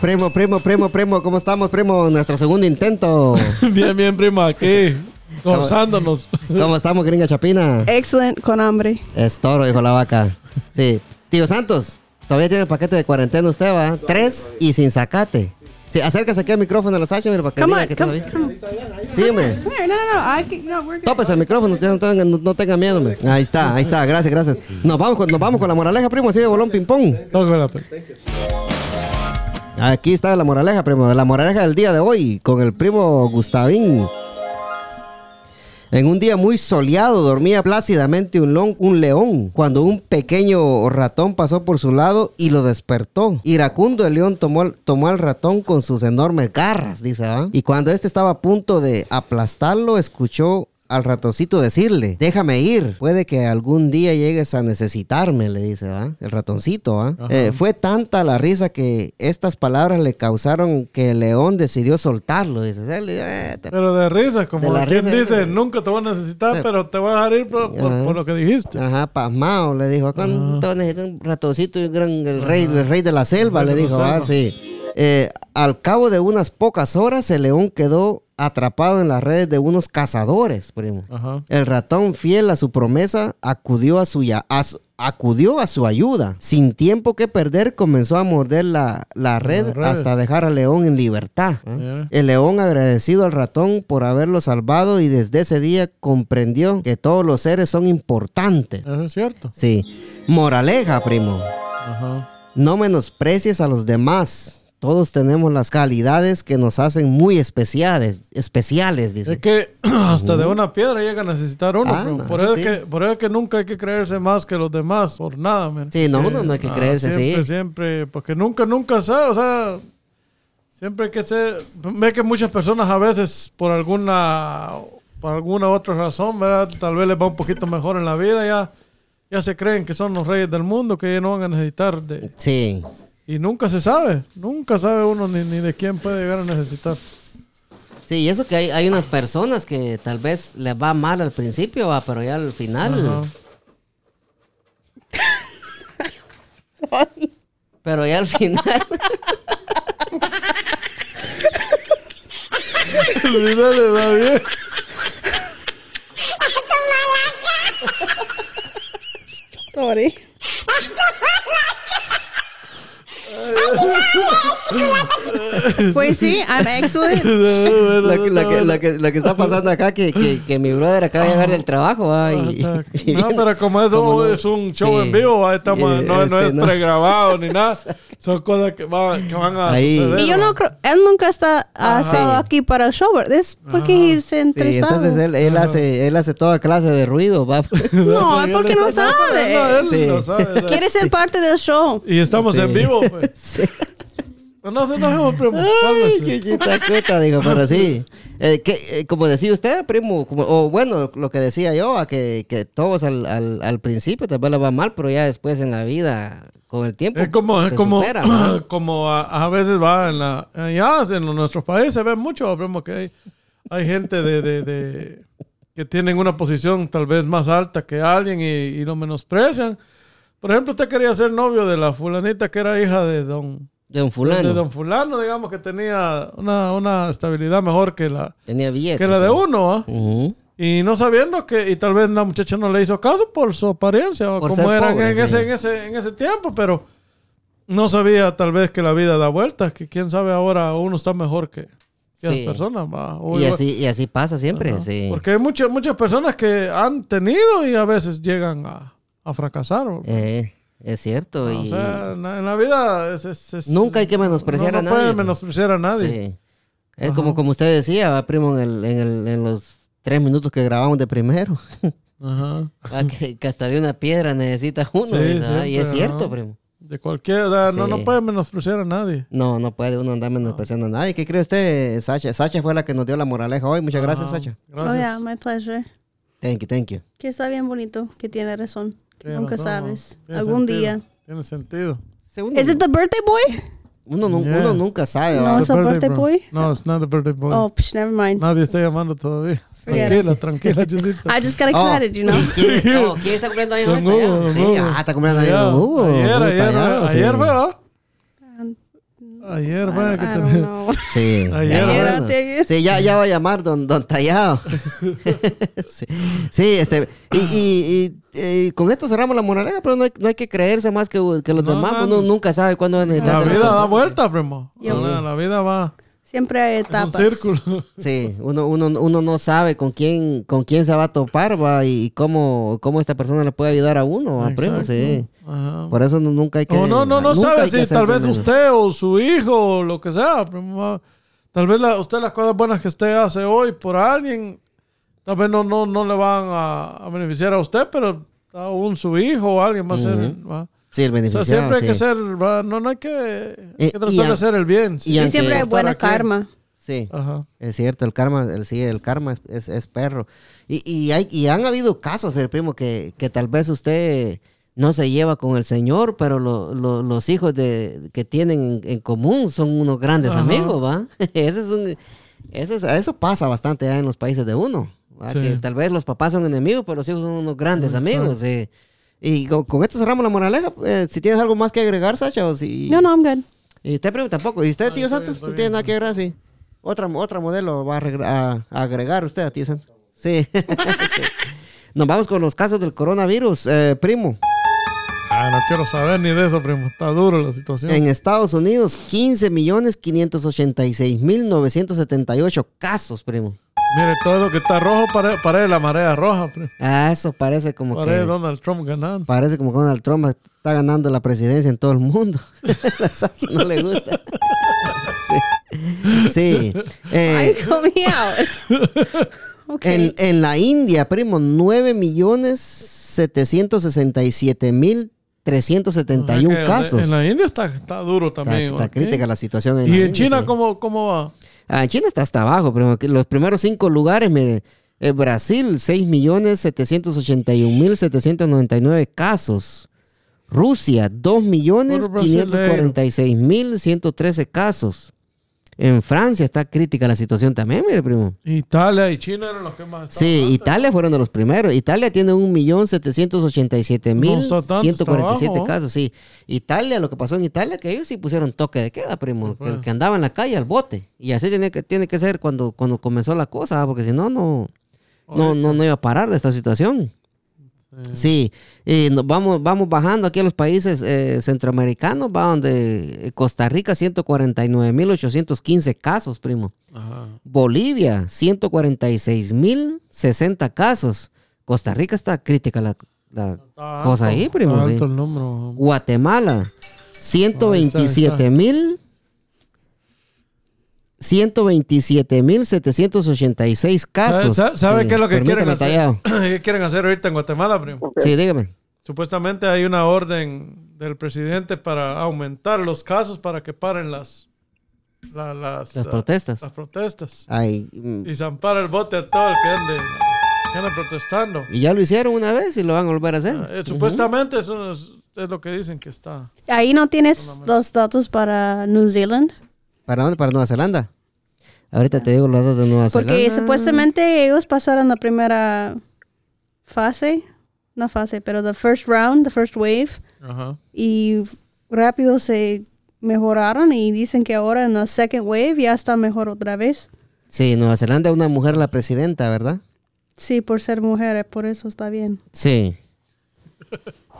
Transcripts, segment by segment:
Primo, primo, primo, primo, ¿cómo estamos, primo? Nuestro segundo intento. bien, bien, primo, aquí. Gozándonos. ¿Cómo estamos, gringa chapina? Excellent, con hambre. Es toro, dijo la vaca. Sí. Tío Santos, todavía tiene el paquete de cuarentena usted, ¿va? Tres y sin sacate. Sí, acérquese aquí al micrófono de la Sacha, mira, para que Come diga on, que come, bien. come. Sí, hombre. Come here. No, no, no. I can, no, we're good. Tópese el micrófono, no tenga, no, no tenga miedo, hombre. Ahí está, ahí está, gracias, gracias. Nos vamos con, nos vamos con la moraleja, primo, así de bolón ping-pong. Tócala, pues. Aquí está la moraleja, primo. La moraleja del día de hoy con el primo Gustavín. En un día muy soleado dormía plácidamente un, león cuando un pequeño ratón pasó por su lado y lo despertó. Iracundo el león tomó, al- ratón con sus enormes garras, dice, ¿va? Y cuando este estaba a punto de aplastarlo, escuchó al ratoncito decirle, déjame ir, puede que algún día llegues a necesitarme, le dice, ¿va? El ratoncito, ¿va? Eh, fue tanta la risa que estas palabras le causaron que el león decidió soltarlo, dice, "Eh, le- eh, te- Pero de risa, como De quien risa, dice, nunca te voy a necesitar, pero te voy a dejar ir por, por- Ajá. por lo que dijiste. Ajá, pasmado, le dijo. ¿Cuánto necesita un ratoncito y un gran, el rey, el rey de la selva? El Le dijo, ah, sí. Eh, al cabo de unas pocas horas, el león quedó atrapado en las redes de unos cazadores, primo. Ajá. El ratón, fiel a su promesa, acudió a su, ya- a su- acudió a su ayuda. Sin tiempo que perder, comenzó a morder la, la red hasta dejar al león en libertad. Mira. El león agradecido al ratón por haberlo salvado y desde ese día comprendió que todos los seres son importantes. Eso es cierto. Sí. Moraleja, primo. Ajá. No menosprecies a los demás. Todos tenemos las calidades que nos hacen muy especiales, especiales, dice. Es que hasta de una piedra llega a necesitar uno. Ah, no, por, eso sí. es que, por eso es que nunca hay que creerse más que los demás, por nada, man. Sí, no, no, no hay que creerse, siempre, sí. Siempre, porque nunca, nunca sabe, o sea, siempre hay que ser, ve que muchas personas a veces por alguna, por alguna otra razón, ¿verdad? Tal vez les va un poquito mejor en la vida, ya, ya se creen que son los reyes del mundo, que ya no van a necesitar de... Sí. Y nunca se sabe, nunca sabe uno ni, ni de quién puede llegar a necesitar. Sí, y eso que hay, hay unas personas que tal vez les va mal al principio, va, pero ya al final. Ajá. Pero ya al final. El video le va bien. Sorry. pues sí, I'm excellent. lo, que, lo que- está pasando acá, que, que, que mi brother acaba de llegar del trabajo, va. Y, y No, pero como Como no- es un show sí. en vivo, ¿va? Estamos- Eh, no, no este, es no. pregrabado ni nada. Son cosas que, va- que van a Ahí. suceder. Y yo no creo, él nunca está ha Ajá. estado aquí para el show, ¿verdad? Es porque he's Sí, interesado. entonces él, él hace, él hace toda clase de ruido, va. no, es porque no estoy- no, sabe. él Sí. no sabe. Quiere ser parte del show. Y estamos Sí. en vivo, pues. Sí. No se enojemos, primo. Ay, Cálmese. chuchita cueta, digo, pero sí. Eh, que, eh, como decía usted, primo, como- o bueno, lo que decía yo, a que, que todos al, al, al principio tal vez le va mal, pero ya después en la vida, con el tiempo, Es como, es como, como a, a veces va en la, ya en nuestros países se ve mucho, primo, que hay, hay gente de, de, de- que tienen una posición tal vez más alta que alguien y, y lo menosprecian. Por ejemplo, usted quería ser novio de la fulanita que era hija de don, De de fulano. don fulano, digamos que tenía una, una estabilidad mejor que la, Tenía billetes. que la de uno, ¿ah? Ujú. Y no sabiendo que, y tal vez la muchacha no le hizo caso por su apariencia, o Por como eran pobre, en, sí. ese, en, ese, en ese tiempo, pero no sabía tal vez que la vida da vueltas, que quién sabe ahora uno está mejor que, que Sí. las personas. va. O- Y así, y así pasa siempre, sí. Porque hay muchas, muchas personas que han tenido y a veces llegan a, a fracasar. ¿o? Eh, es cierto. o y sea, en la, en la vida es, es- es- Nunca hay que menospreciar no, a no nadie, puede pues. menospreciar a nadie. sí. Es como, como usted decía, primo, en, el, en, el, en los tres minutos que grabamos de primero. Ajá. va, que, que hasta de una piedra necesita uno. Sí, ¿verdad? y es siempre, cierto, ajá. primo. De cualquiera, no, Sí. no puede menospreciar a nadie. No, no puede uno andar menospreciando a nadie. ¿Qué cree usted, Sacha? Sacha fue la que nos dio la moraleja hoy. Muchas gracias. Sacha. Gracias. Oh, yeah, my pleasure. Thank you, thank you. Que está bien bonito, que tiene razón. Tiene Nunca razón, sabes. tiene Algún sentido, día. Tiene sentido. ¿Es it the birthday boy? Uno, nu- Yeah. uno nunca sabe. No, es a birthday boy? No, it's not a birthday boy. Oh, psh, never mind. Nadie está llamando todavía. Tranquila, tranquila, Chusita. I just got Oh, excited, you know. ¿y ¿Quién, oh, ¿quién está cumpliendo años Don ahorita ya? Hugo, Sí, ah, está cumpliendo años Hugo. Ayer, ayer, ayer ¿ah? Ayer don't, que. Sí. Ayer, ya, ayer. Sí, ya, ya va a llamar don, don Tallado. sí. Sí, este, y, y, y, y con esto cerramos la moraleja, pero no hay, no hay que creerse más que, que los No, demás. no, Uno no. nunca sabe cuándo va a necesitar. La vida da vuelta, primo. Sí. La, la vida va Siempre hay en un etapas. círculo. Sí, uno, uno, uno no sabe con quién, con quién se va a topar, va, y cómo, cómo esta persona le puede ayudar a uno, a primo, sí. Ajá. Por eso no- nunca hay que. No, no, no nunca sabe si tal vez usted o su hijo o lo que sea. primo, Tal vez la- usted las cosas buenas que usted hace hoy por alguien, tal vez no, no, no le van a, a beneficiar a usted, pero aún su hijo o alguien va a ser. Ujú. va. Sí, el O sea, beneficiado. siempre hay que sí. ser, va, no, no hay que, hay Y- que y tratar de an- hacer el bien. sí. y Y siempre hay buena karma. Sí. Ajá. Es cierto, el karma, el, sí, el karma es, es- es perro. Y, y, hay, y han habido casos, primo, que, que tal vez usted no se lleva con el Señor, pero lo- lo- los hijos de, que tienen en, en común son unos grandes Ajá. amigos, ¿va? Ese es un, ese es- eso pasa bastante allá en los países de uno. Sí. Que tal vez los papás son enemigos, pero los hijos son unos grandes amigos. sí. Y con, con esto cerramos la moraleja. Eh, si tienes algo más que agregar, Sacha, o si... No, no, I'm good. Y usted, primo, tampoco. ¿Y usted, Ah, tío Santos? No tiene nada que agregar, sí. Otra, otra modelo va a, a- a agregar usted a tío Santos. Sí. Sí. Nos vamos con los casos del coronavirus, eh, primo. Ah, no quiero saber ni de eso, primo. Está duro la situación. En Estados Unidos, 15 millones 586 mil 978 casos, primo. Mire, todo lo que está rojo pare- parece la marea roja, primo. Ah, eso parece como Parece que... Donald Trump ganando. Parece como que Donald Trump está ganando la presidencia en todo el mundo. no le gusta. sí. Sí. Eh. Okay. En, en la India, primo, 9 millones 767 mil 371 O sea que casos. En la India está, está duro Está, también. está ¿ok? crítica la situación en ¿Y la en India, China sí. cómo, cómo va? Ah, en China está hasta abajo, que Los primeros cinco lugares, mire. eh, Brasil, 6 millones 781 mil 799 casos. Rusia, 2 millones Puro brasileiro. 546 mil 113 casos. En Francia está crítica la situación también, mire, primo. Italia y China eran los que más Sí, antes. Italia fueron de los primeros. Italia tiene 1.787.147 No abajo. casos, sí. Italia, lo que pasó en Italia, que ellos sí pusieron toque de queda, primo. Sí, que, pues. que andaba en la calle al bote. Y así tiene que, tiene que ser cuando, cuando comenzó la cosa, ¿ah? porque si no, no, no, no, no iba a parar esta situación. Sí, y nos vamos, vamos bajando aquí a los países eh, centroamericanos, va donde Costa Rica 149.815 casos, primo. Ajá. Bolivia, 146.060 casos. Costa Rica está crítica la, cosa alto, ahí, primo. está sí. alto el número. Guatemala, 127.000 127.786 casos. ¿Sabe, sabe Sí, qué es lo que quieren hacer? tallado. ¿Qué quieren hacer ahorita en Guatemala, primo? Sí, dígame. Supuestamente hay una orden del presidente para aumentar los casos para que paren las la- las, Las protestas. las protestas. Ay, mm, Y zampar el bote a todo el que ande, que ande protestando. y ya lo hicieron una vez y lo van a volver a hacer. Ah, eh, supuestamente eso es, es lo que dicen que está. Ahí no tienes los datos para New Zealand. ¿Para dónde? Para Nueva Zelanda. Ahorita te digo los datos de Nueva Porque Zelanda. supuestamente ellos pasaron la primera fase, no fase, pero the first round, the first wave, Ajá. y rápido se mejoraron y dicen que ahora en la second wave ya está mejor otra vez. Sí, Nueva Zelanda una mujer la presidenta, ¿verdad? Sí, por ser mujeres, por eso está bien. Sí.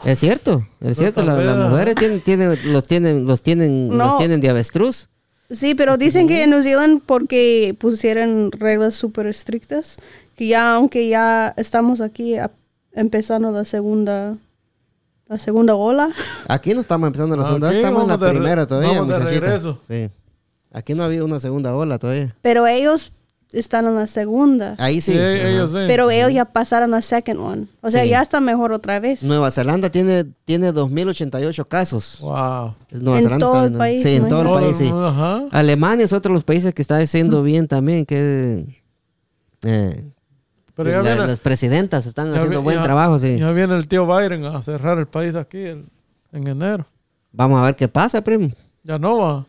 Es cierto, es cierto. la- las mujeres tienen, tienen, los tienen, los tienen, No. los tienen de avestruz. Sí, pero dicen que en New Zealand porque pusieron reglas súper estrictas, que ya aunque ya estamos aquí a- empezando la segunda la segunda ola, Aquí no estamos empezando la Aquí segunda, estamos en la primera todavía, vamos de muchachita. regreso. Sí. Aquí no ha habido una segunda ola todavía. pero ellos están en la segunda. Ahí sí. Sí, ajá. ellos sí. Pero ellos ya pasaron la second one. O sea, Sí. ya está mejor otra vez. Nueva Zelanda tiene, tiene 2.088 casos. Wow. Nueva En Zelanda todo está el país, Sí, en todo el país, sí. Ajá. Alemania es otro de los países que está haciendo bien también, que eh, Pero ya la- viene, las presidentas están haciendo vi- buen ya- trabajo, sí. ya viene el tío Biden a cerrar el país aquí el- en enero. Vamos a ver qué pasa, primo. Ya no va.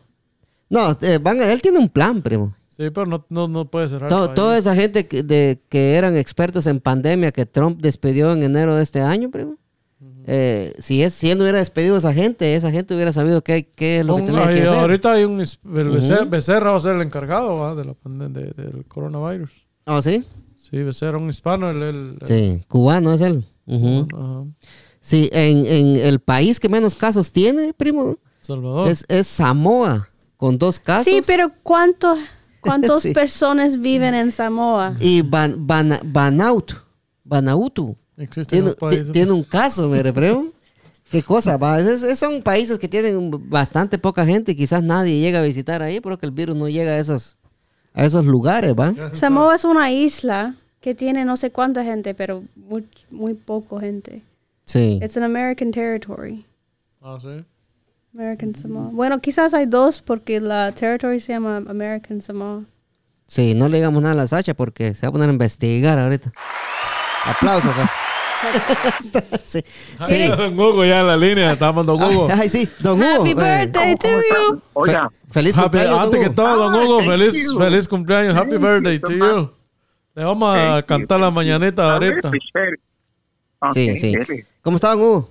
No, eh, van a- él tiene un plan, primo. Sí, pero no, no, no puede cerrar. To- toda esa gente que, de, que eran expertos en pandemia que Trump despidió en enero de este año, primo. eh, si, es, si él no hubiera despedido a esa gente, esa gente hubiera sabido qué, qué es lo que tenía ahí, que hacer. ahorita hay un... El Becerra, va a ser el encargado de la de- del coronavirus. ¿Oh, sí? Sí, Becerra, un hispano. El, el- el- Sí, cubano es él. Sí, en, en el país que menos casos tiene, primo, Salvador. es, es Samoa, con dos casos. Sí, pero ¿cuántos cuántas Sí. personas viven en Samoa? Y Ban, Ban- Banaut, Banautu, Existen tiene, tiene un caso, mire, primo. ¿Qué cosa? Va? Es- es- son países que tienen bastante poca gente y quizás nadie llega a visitar ahí porque el virus no llega a esos, a esos lugares, ¿va? Samoa es una isla que tiene no sé cuánta gente, pero muy, muy poco gente. Sí. It's an American territory. Ah, sí. American Samoa. Bueno, quizás hay dos porque la territory se llama American Samoa. Sí, no le digamos nada a la Sacha porque se va a poner a investigar ahorita. Aplausos, pues. sí. sí. Don Hugo ya en la línea. Estamos Don Hugo. Ay, sí, don Hugo. Happy eh, birthday to you. Oiga, fe- feliz cumpleaños, antes que todo, Don Hugo, feliz, you. feliz cumpleaños. Happy Thank birthday to you. Le vamos a Thank you. cantar la mañanita a ver, ahorita. Sí, sí. ¿Cómo está, don Hugo?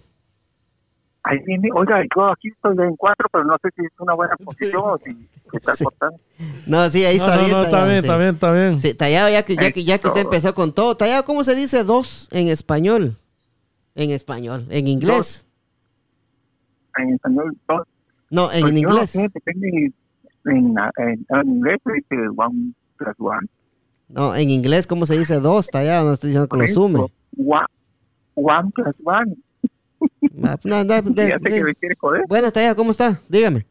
Ahí viene, oiga, yo aquí estoy en cuatro, pero no sé si es una buena posición o si está Sí. cortando. No, sí, ahí No, está no, bien. no, está Tallado, bien, sí. está bien, está bien. Sí, Tallado, ya que, ya que, ya que usted empezó con todo. Tallado, ¿cómo se dice dos en español? En español. ¿En inglés? En español, dos. No, en Pues no inglés. sé, depende. En, en, en inglés se dice one plus one. No, en inglés, ¿cómo se dice dos? Tallado, no estoy diciendo que lo sume. One, one plus one. Ah, no, no, de- Ya sé de- que me quiere joder. Buenas, Tallado, ¿cómo está? Dígame.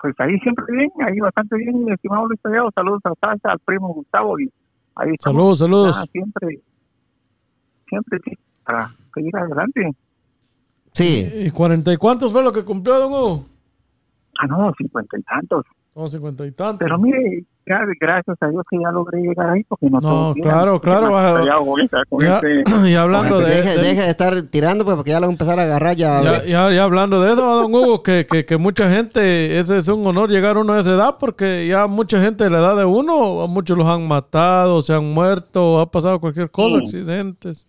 Pues ahí siempre bien, ahí bastante bien, mi estimado Luis Tallado. Saludos a Sasha, al primo Gustavo. Y ahí. Saludos, saludos. Ah, siempre, siempre sí, para seguir adelante. Sí. ¿Y cuarenta y cuántos fue lo que cumplió, Don Hugo? Ah, no, cincuenta y tantos. Como cincuenta y tantos. Pero mire, gracias a Dios que ya logré llegar ahí porque no No, claro, claro, allá con Ya, ese- y hablando de, deje, de- deje de estar tirando, pues, porque ya lo van a empezar a agarrar ya. ya, ya, ya hablando de eso, Don Hugo, que, que, que mucha gente, ese es un honor llegar uno a esa edad, porque ya mucha gente de la edad de uno, a muchos los han matado, se han muerto, ha pasado cualquier cosa, Sí. accidentes.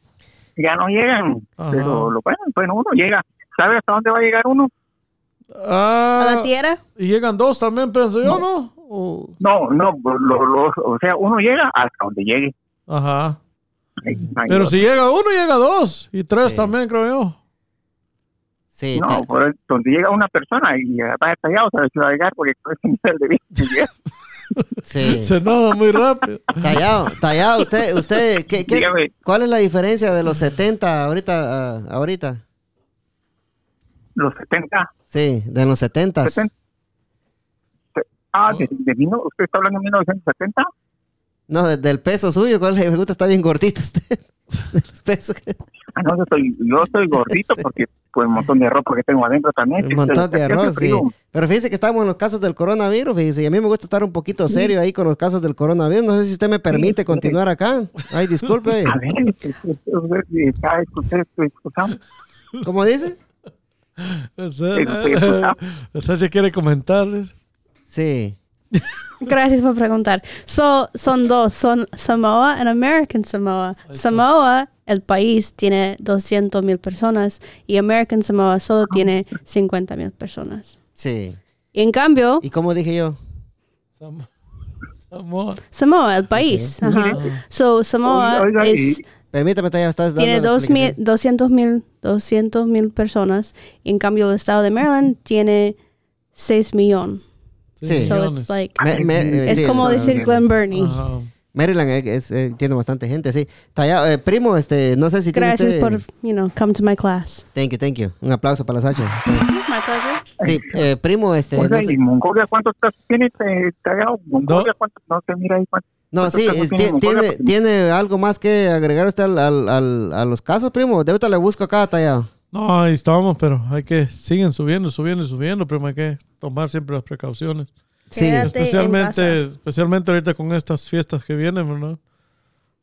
ya no llegan. Ajá. Pero lo bueno, bueno, uno llega. ¿Sabe hasta dónde va a llegar uno? Ah, ¿A la tierra? y llegan dos también, pienso yo, ¿no? O- No, no, lo- lo- o sea, uno llega hasta donde llegue. ajá. Pero si llega uno, llega dos. Y tres Sí. también, creo yo. Sí, No, por donde llega una persona y ya está detallado, sabe si va a llegar porque es un nivel de vida. sí. Se enoja muy rápido. Tallado, tallado, usted, usted, ¿qué, qué es- Dígame. ¿cuál es la diferencia de los 70 ahorita, ah, ahorita? Los 70. Sí, de los 70. 70. Ah, de, de mil- ¿usted está hablando de 1970? No, de- del peso suyo, ¿cuál le gusta? Está bien gordito usted. Que- Ah, no, yo estoy, yo estoy gordito Sí. porque pues un montón de ropa que tengo adentro también. Un montón de arroz, sí. Pero fíjese que estamos en los casos del coronavirus, fíjese, y a mí me gusta estar un poquito serio ahí con los casos del coronavirus. No sé si usted me permite sí. continuar acá. Ay, disculpe. A ver, está escuchando. ¿Cómo dice? Esa se quiere comentarles. Sí. Gracias por preguntar. So, son dos, son Samoa y American Samoa. Samoa, el país, tiene 200 mil personas y American Samoa solo tiene 50 mil personas. Sí. Y en cambio, ¿Y cómo dije yo? Sam- Samoa. Samoa, el país, ajá. So, Samoa Oiga, oiga, es, y- Permítame, ya estás dando tiene dos mil, explicación. 200 mil 200 mil personas. Y en cambio, el estado de Maryland tiene 6 millones. Sí. So, it's like, Me- me- eh, es sí, como decir Glen Burnie. Maryland eh, es, eh, tiene bastante gente, sí. Eh, primo, este, no sé si tiene Gracias usted- por, you know, come to my class. Thank you, thank you. Un aplauso para la Sacha. My pleasure. Sí, eh, primo, este, no sé- ¿y Mongolia cuántos casos tiene? eh, Tallado? ¿Mongolia cuántos? No se mira ahí cuántos. No, ¿Cuántos sí, es- tiene tiene, tiene algo más que agregar usted al, al- al- a los casos, primo. De ahorita le busco acá, tallado. No, ahí estamos, pero hay que siguen subiendo, subiendo y subiendo, pero hay que tomar siempre las precauciones. Sí, Quédate en Especialmente, casa. especialmente ahorita con estas fiestas que vienen, ¿verdad?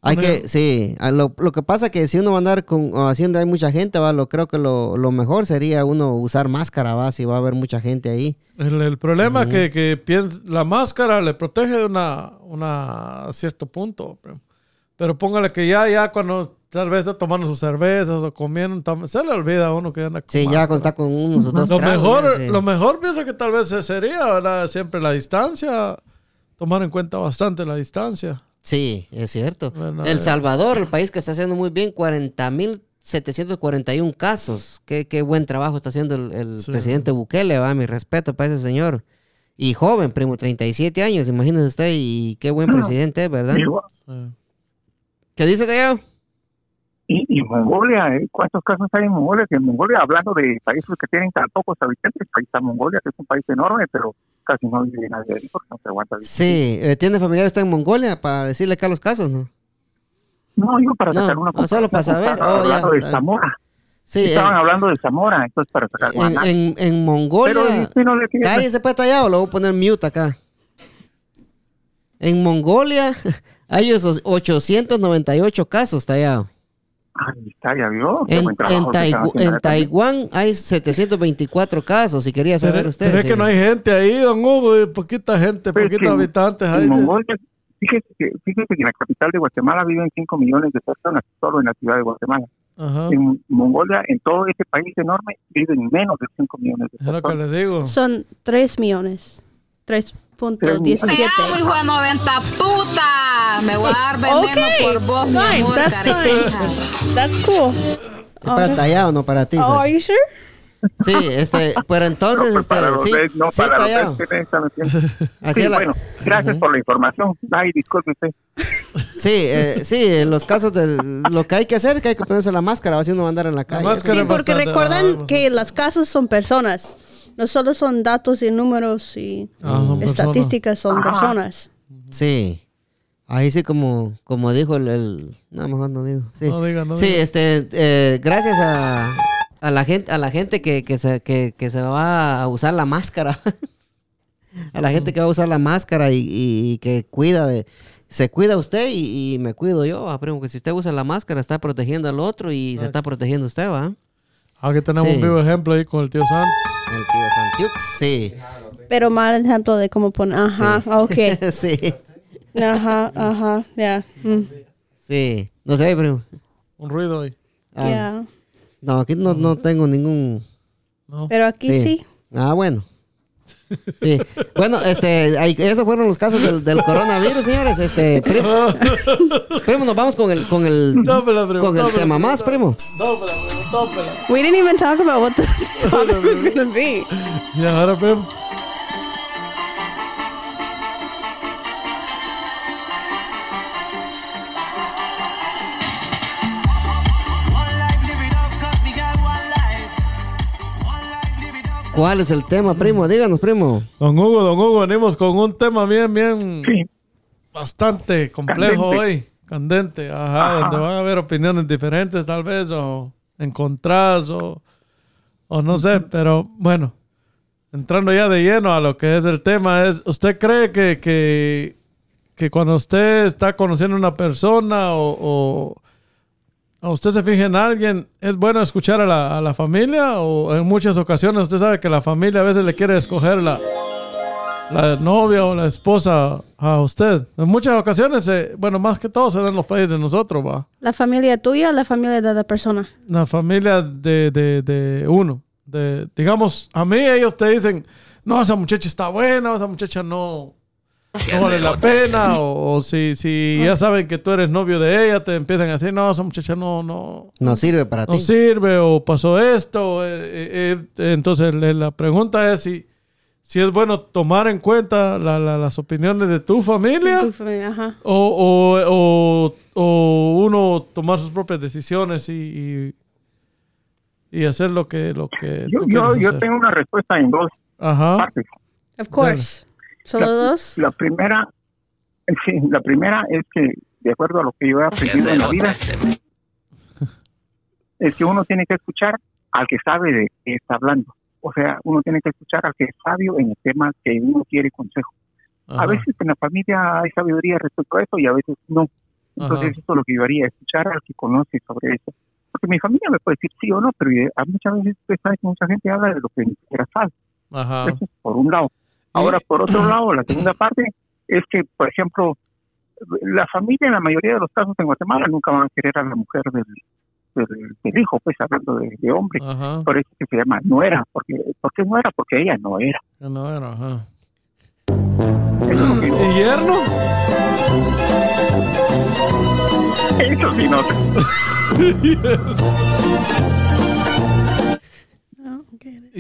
Hay que, sí, lo, lo que pasa que si uno va a andar con, haciendo hay mucha gente, va, lo creo que lo, lo mejor sería uno usar máscara, va, si va a haber mucha gente ahí. El, el problema es que, que piens- la máscara le protege de una, una a cierto punto. Pero, pero póngale que ya, ya cuando tal vez está tomando sus cervezas o comiendo, se le olvida a uno que anda con Sí, ya cuando está con unos o dos Lo tragos, mejor, sí. lo mejor pienso que tal vez sería, ¿verdad? Siempre la distancia, tomar en cuenta bastante la distancia. Sí, es cierto. Bueno, el eh. Salvador, el país que está haciendo muy bien, 40.741 casos. Qué, qué buen trabajo está haciendo el, el Sí. presidente Bukele, va, mi respeto para ese señor. Y joven, primo, 37 años, imagínese usted, y qué buen presidente es, ¿verdad? Sí. ¿Qué dice Gallego? Y, y Mongolia, ¿eh? ¿cuántos casos hay en Mongolia? Que en Mongolia, hablando de países que tienen tan pocos habitantes, ahí está Mongolia, que es un país enorme, pero casi no vive nadie ahí porque no se aguanta. vivir. Sí, eh, ¿tiene familiar usted en Mongolia para decirle acá los casos, no? No, digo para No, sacar una no, solo para saber. Estaban Oh, ya, hablando de está. Zamora. Sí, Estaban eh, hablando de Zamora, entonces para sacar en, una- en, en Pero Mongolia... este no le tiene- Cállese tallado, lo voy a poner mute acá. En Mongolia hay esos 898 casos tallado. Ahí está, ya vio. En, en, haciendo en también. Taiwán hay 724 casos, si quería saber Pero, usted. pero es que no hay gente ahí, don Hugo, poquita gente, Pero es poquitos que habitantes En hay. Mongolia, fíjese que, fíjese que en la capital de Guatemala viven 5 millones de personas, solo en la ciudad de Guatemala. Ajá. En Mongolia, en todo ese país enorme, viven menos de 5 millones de Es lo que personas. le digo. Son 3 millones. 3.17. Te amo, hijo de 90 puta. Me voy a dar veneno Okay, por vos, mi fine, amor, that's fine. That's cool. Es para Okay. tallado, no para ti. Oh, sí. are you sure? Sí, este, pero entonces, No, este, para los sí, reyes, no sí, para los tallado. haciendo. Así Sí, la- bueno, gracias por la información. Ay, disculpe usted. Sí, eh, sí, en los casos de lo que hay que hacer, que hay que ponerse la máscara, así uno va a andar en la calle. máscara. Sí, porque recuerdan ah, que las casas son personas. No solo son datos y números y Ah, son personas. estadísticas, son personas. Sí. Ahí sí como, como dijo el, el- No, mejor no digo. Sí, No diga, no sí diga. este, eh, gracias a, a la gente, a la gente que, que, se, que, que se va a usar la máscara. a la gente que va a usar la máscara y, y- y que cuida de... Se cuida usted y, y me cuido yo. ah, primo, que si usted usa la máscara está protegiendo al otro y se está protegiendo usted, ¿va? Aquí tenemos Sí. un vivo ejemplo ahí con el tío Santos. El tío Santiux, sí. Pero mal ejemplo de cómo poner. Ajá, ok. sí, Ajá, ajá, ya. mm, sí. No sé, primo. Un ruido ahí. Ah, ya. No, aquí no, no tengo ningún... ¿no? Pero aquí sí. Ah, bueno. Sí. Bueno, este, ahí- esos fueron los casos del, del coronavirus, señores. Este, primo, primo, nos vamos con el, con el, Tópela, primo, con el tema más, primo. Tópela, primo. We didn't even talk about what the topic was going to be. Y ahora, primo. ¿Cuál es el tema, primo? Díganos, primo. Don Hugo, don Hugo, venimos con un tema bien, bien, Sí, bastante complejo Candente. hoy. Candente, ajá, Ajá. donde van a haber opiniones diferentes tal vez, o encontradas, o, o no sé, pero bueno, entrando ya de lleno a lo que es el tema, es, ¿usted cree que, que, que cuando usted está conociendo a una persona o, o a usted se fija en alguien, es bueno escuchar a la, a la familia o en muchas ocasiones usted sabe que la familia a veces le quiere escoger la, la novia o la esposa a usted. En muchas ocasiones, eh, bueno, más que todo se da en los países de nosotros, va. ¿La familia tuya o la familia de la persona? La familia de, de, de uno. De, digamos, a mí ellos te dicen, no, esa muchacha está buena, esa muchacha no, no vale la pena. O, o si, si ya saben que tú eres novio de ella, te empiezan a decir, no, esa muchacha no, no, No sirve para no ti. sirve o pasó esto. eh, eh, eh, entonces le- la pregunta es si, si es bueno tomar en cuenta la- la- las opiniones de tu familia Tu familia, ajá. o, o- o- o uno tomar sus propias decisiones y, y, y hacer lo que, lo que yo, tú yo, quieres yo hacer. tengo una respuesta en dos Ajá. partes. Of course. ¿Solo La- dos? La primera, sí, la primera es que, de acuerdo a lo que yo he aprendido en la vida, es que uno tiene que escuchar al que sabe de qué está hablando. O sea, uno tiene que escuchar al que es sabio en el tema que uno quiere consejo. ajá. A veces en la familia hay sabiduría respecto a eso y a veces no. Entonces, Ajá. esto es lo que yo haría, escuchar al que conoce sobre eso. Porque mi familia me puede decir sí o no, pero eh, a muchas veces usted sabe que mucha gente habla de lo que ni siquiera sabe. Ajá. Eso es por un lado. Ahora, por otro lado, la segunda parte es que, por ejemplo, la familia en la mayoría de los casos en Guatemala nunca van a querer a la mujer del, del, del hijo, pues hablando de, de hombre. Ajá. Por eso que se llama nuera. Porque, ¿Por qué nuera? Porque ella no era. Que no era, ajá. Eso es lo que digo. ¿Y yerno? Eso sí, no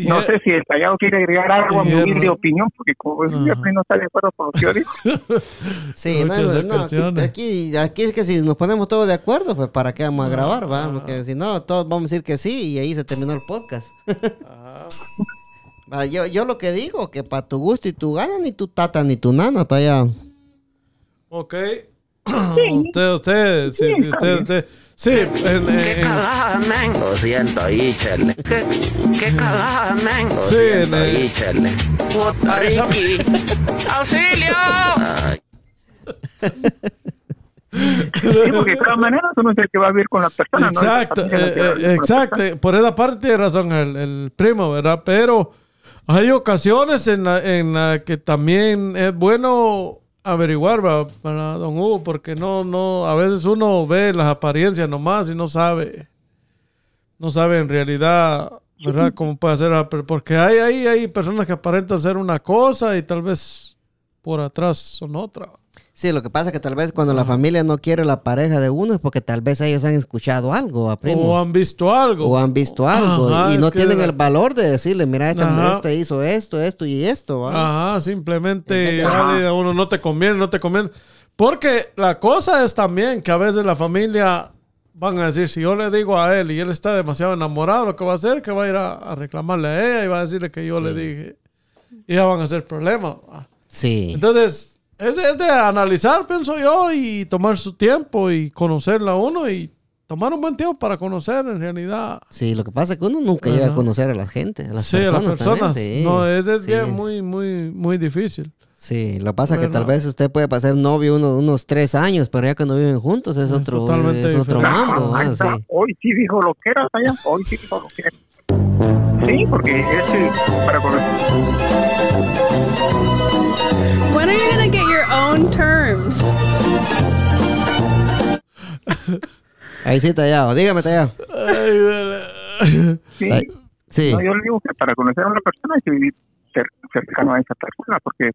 No sé si el tallado quiere agregar algo a mi humilde opinión, porque como Ajá. siempre no está de acuerdo con lo que yo digo. Sí, no, no, aquí, es que si nos ponemos todos de acuerdo, pues para qué vamos a grabar, va, Ah. porque si no, todos vamos a decir que sí y ahí se terminó el podcast. Yo, yo lo que digo, que para tu gusto y tu gana, ni tu tata ni tu nana está allá. Ok. Usted, usted, sí, sí, usted, usted. Sí, en, en- en- cagada, men. Lo siento ahí, Chele. ¿Qué, qué cagada, men. Lo Sí, siento ahí, Chele. Puta. ¡Auxilio! Ay, Sí, porque de todas maneras uno es el que va a vivir con la persona, ¿no? Exacto, eh, no eh, la exacto. persona. Por esa parte tiene razón el, el primo, ¿verdad? Pero hay ocasiones en la, en la que también es bueno averiguar ¿verdad? para don Hugo, porque no, no, a veces uno ve las apariencias nomás y no sabe, no sabe en realidad, ¿verdad? Cómo puede ser, ah, porque hay, hay, hay personas que aparentan ser una cosa y tal vez por atrás son otra. Sí, lo que pasa es que tal vez cuando la familia no quiere la pareja de uno es porque tal vez ellos han escuchado algo, ¿va, primo? O han visto algo. o han visto algo Ajá, y no que- tienen el valor de decirle, mira, esta Ajá. este hizo esto, esto y esto, ¿va? Ajá, simplemente dale a uno no te conviene, no te conviene. Porque la cosa es también que a veces la familia van a decir, si yo le digo a él y él está demasiado enamorado, lo que va a hacer es que va a ir a, a reclamarle a ella y va a decirle que yo le dije. Y ya van a ser problemas. Sí. Entonces, es, es de analizar, pienso yo, y tomar su tiempo y conocerla a uno y tomar un buen tiempo para conocer en realidad. Sí, lo que pasa es que uno nunca llega a conocer a la gente, a las sí, a personas. las personas. también, sí. No, es, es Sí. bien muy, muy, muy difícil. Sí, lo que pasa es que tal vez usted puede pasar novio uno- unos tres años, pero ya cuando viven juntos es Es otro, totalmente es otro mambo, está. sí. Hoy sí dijo lo que era, allá. Hoy sí dijo lo que era. Sí, porque es que para conocer. When are you gonna get your own terms? Ahí sí, tallado. Dígame, tallado. Sí, Sí, No, yo le digo que para conocer a una persona hay que vivir cer- cercano a esa persona, porque,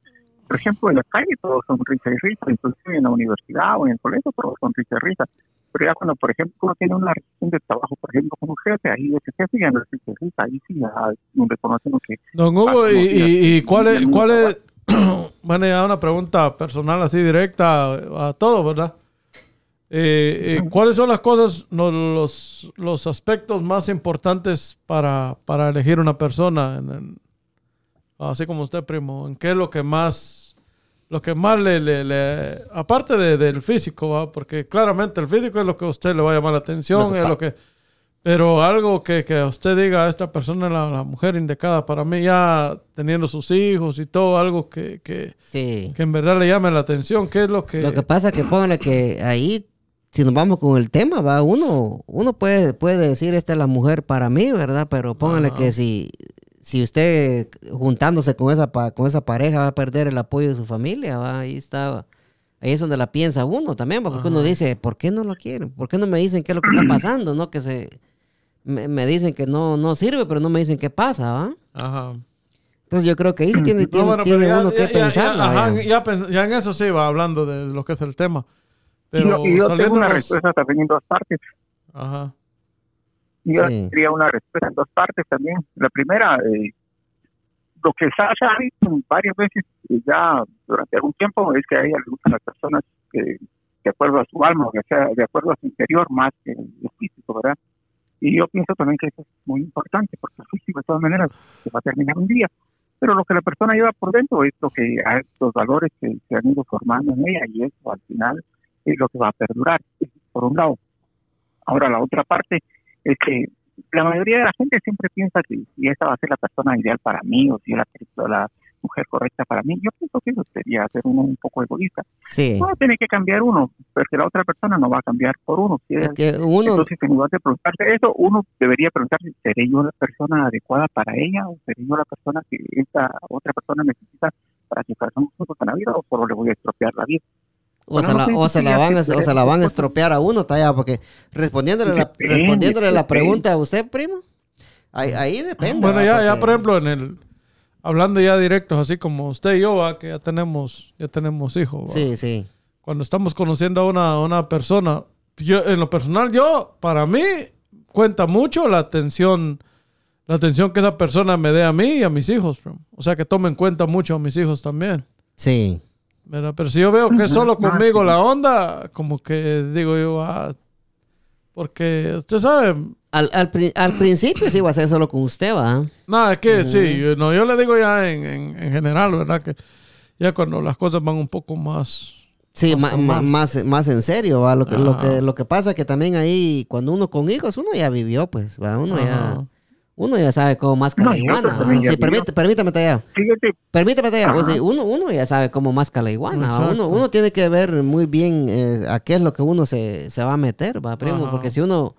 por ejemplo, en la calle todos son risa y risa, inclusive en la universidad o en el colegio todos son risa y risa. Pero ya cuando, por ejemplo, uno tiene una relación de trabajo, por ejemplo, con un jefe, ahí ese jefe ya no es risa y risa, ahí sí ya donde conocen lo que... Don Hugo, ¿y, y- y cuál es, bueno, ya una pregunta personal así directa a todos, ¿verdad? Eh, eh, ¿Cuáles son las cosas, no, los, los aspectos más importantes para, para elegir una persona? en- en- así como usted, primo, ¿en qué es lo que más, lo que más le, le- le- aparte de- del físico, ¿va? porque claramente el físico es lo que a usted le va a llamar la atención, es lo que, pero algo que, que usted diga, esta persona es la, la mujer indicada para mí, ya teniendo sus hijos y todo, algo que, que, sí. que en verdad le llame la atención, ¿qué es lo que... Lo que pasa es que póngale que ahí, si nos vamos con el tema, va, uno, uno puede, puede decir esta es la mujer para mí, ¿verdad? Pero póngale que si, si usted juntándose con esa con esa pareja va a perder el apoyo de su familia, va, ahí está. Ahí es donde la piensa uno también, porque uno dice, ¿por qué no lo quieren? ¿Por qué no me dicen qué es lo que está pasando? No que se me, me dicen que no, no sirve, pero no me dicen qué pasa, ¿va? Ajá. Entonces yo creo que ahí sí tiene, No, tiene, bueno, tiene pero ya- uno ya- que ya- pensar. ya- ajá, ya en eso sí va hablando de lo que es el tema. Pero y yo, y yo tengo una respuesta también en dos partes. Ajá. Yo Sí. quería una respuesta en dos partes también. La primera, eh, lo que Sasha ha dicho varias veces eh, ya durante algún tiempo es que a ella le gustan las personas que, de acuerdo a su alma, o sea, de acuerdo a su interior más que el físico, ¿verdad? Y yo pienso también que eso es muy importante, porque el de todas maneras se va a terminar un día. Pero lo que la persona lleva por dentro es lo que los valores que se han ido formando en ella y eso al final es lo que va a perdurar, por un lado. Ahora, la otra parte es que la mayoría de la gente siempre piensa que si esa va a ser la persona ideal para mí o si la, la mujer correcta para mí. Yo pienso que eso sería ser uno un poco egoísta. Sí. No tiene que cambiar uno, porque la otra persona no va a cambiar por uno. Si Es es- que uno, Entonces, en lugar de preguntarse eso, uno debería preguntarse, ¿seré yo la persona adecuada para ella o seré yo la persona que esta otra persona necesita para que pasemos juntos en la vida o solo le voy a estropear la vida? o se, Bueno, la, no sé o se la ya van, a- se o se la van a estropear a uno, talla, porque respondiéndole la, Depende, respondiéndole la pregunta a usted, primo, ahí, ahí depende. Bueno, ya, ya Porque- por ejemplo, en el hablando ya directos, así como usted y yo, ¿va? que ya tenemos, ya tenemos hijos. ¿va? Sí, sí. Cuando estamos conociendo a una, a una persona, yo, en lo personal, yo, para mí, cuenta mucho la atención, la atención que esa persona me dé a mí y a mis hijos. bro. O sea, que tome en cuenta mucho a mis hijos también. Sí. ¿verdad? Pero si yo veo que es solo conmigo la onda, como que digo yo, ah, porque usted sabe, Al, al, al principio sí iba a ser solo con usted, va. nada, es que sí, yo, no, yo le digo ya en, en, en general, ¿verdad? Que ya cuando las cosas van un poco más... Sí, Más formal. más, más en serio, va. Lo que, lo, que, lo que pasa que también ahí, cuando uno con hijos, uno ya vivió, pues, va. Uno ya, Ajá. uno ya sabe cómo más No, la yo iguana. también ¿va? ya Sí, permite, permítame tallar. Fíjate, Permítame tallar. Ajá. Pues, sí, uno, uno ya sabe cómo más la iguana. ¿va? Exacto. Uno, uno tiene que ver muy bien eh, a qué es lo que uno se, se va a meter, va, primo. Ajá. Porque si uno,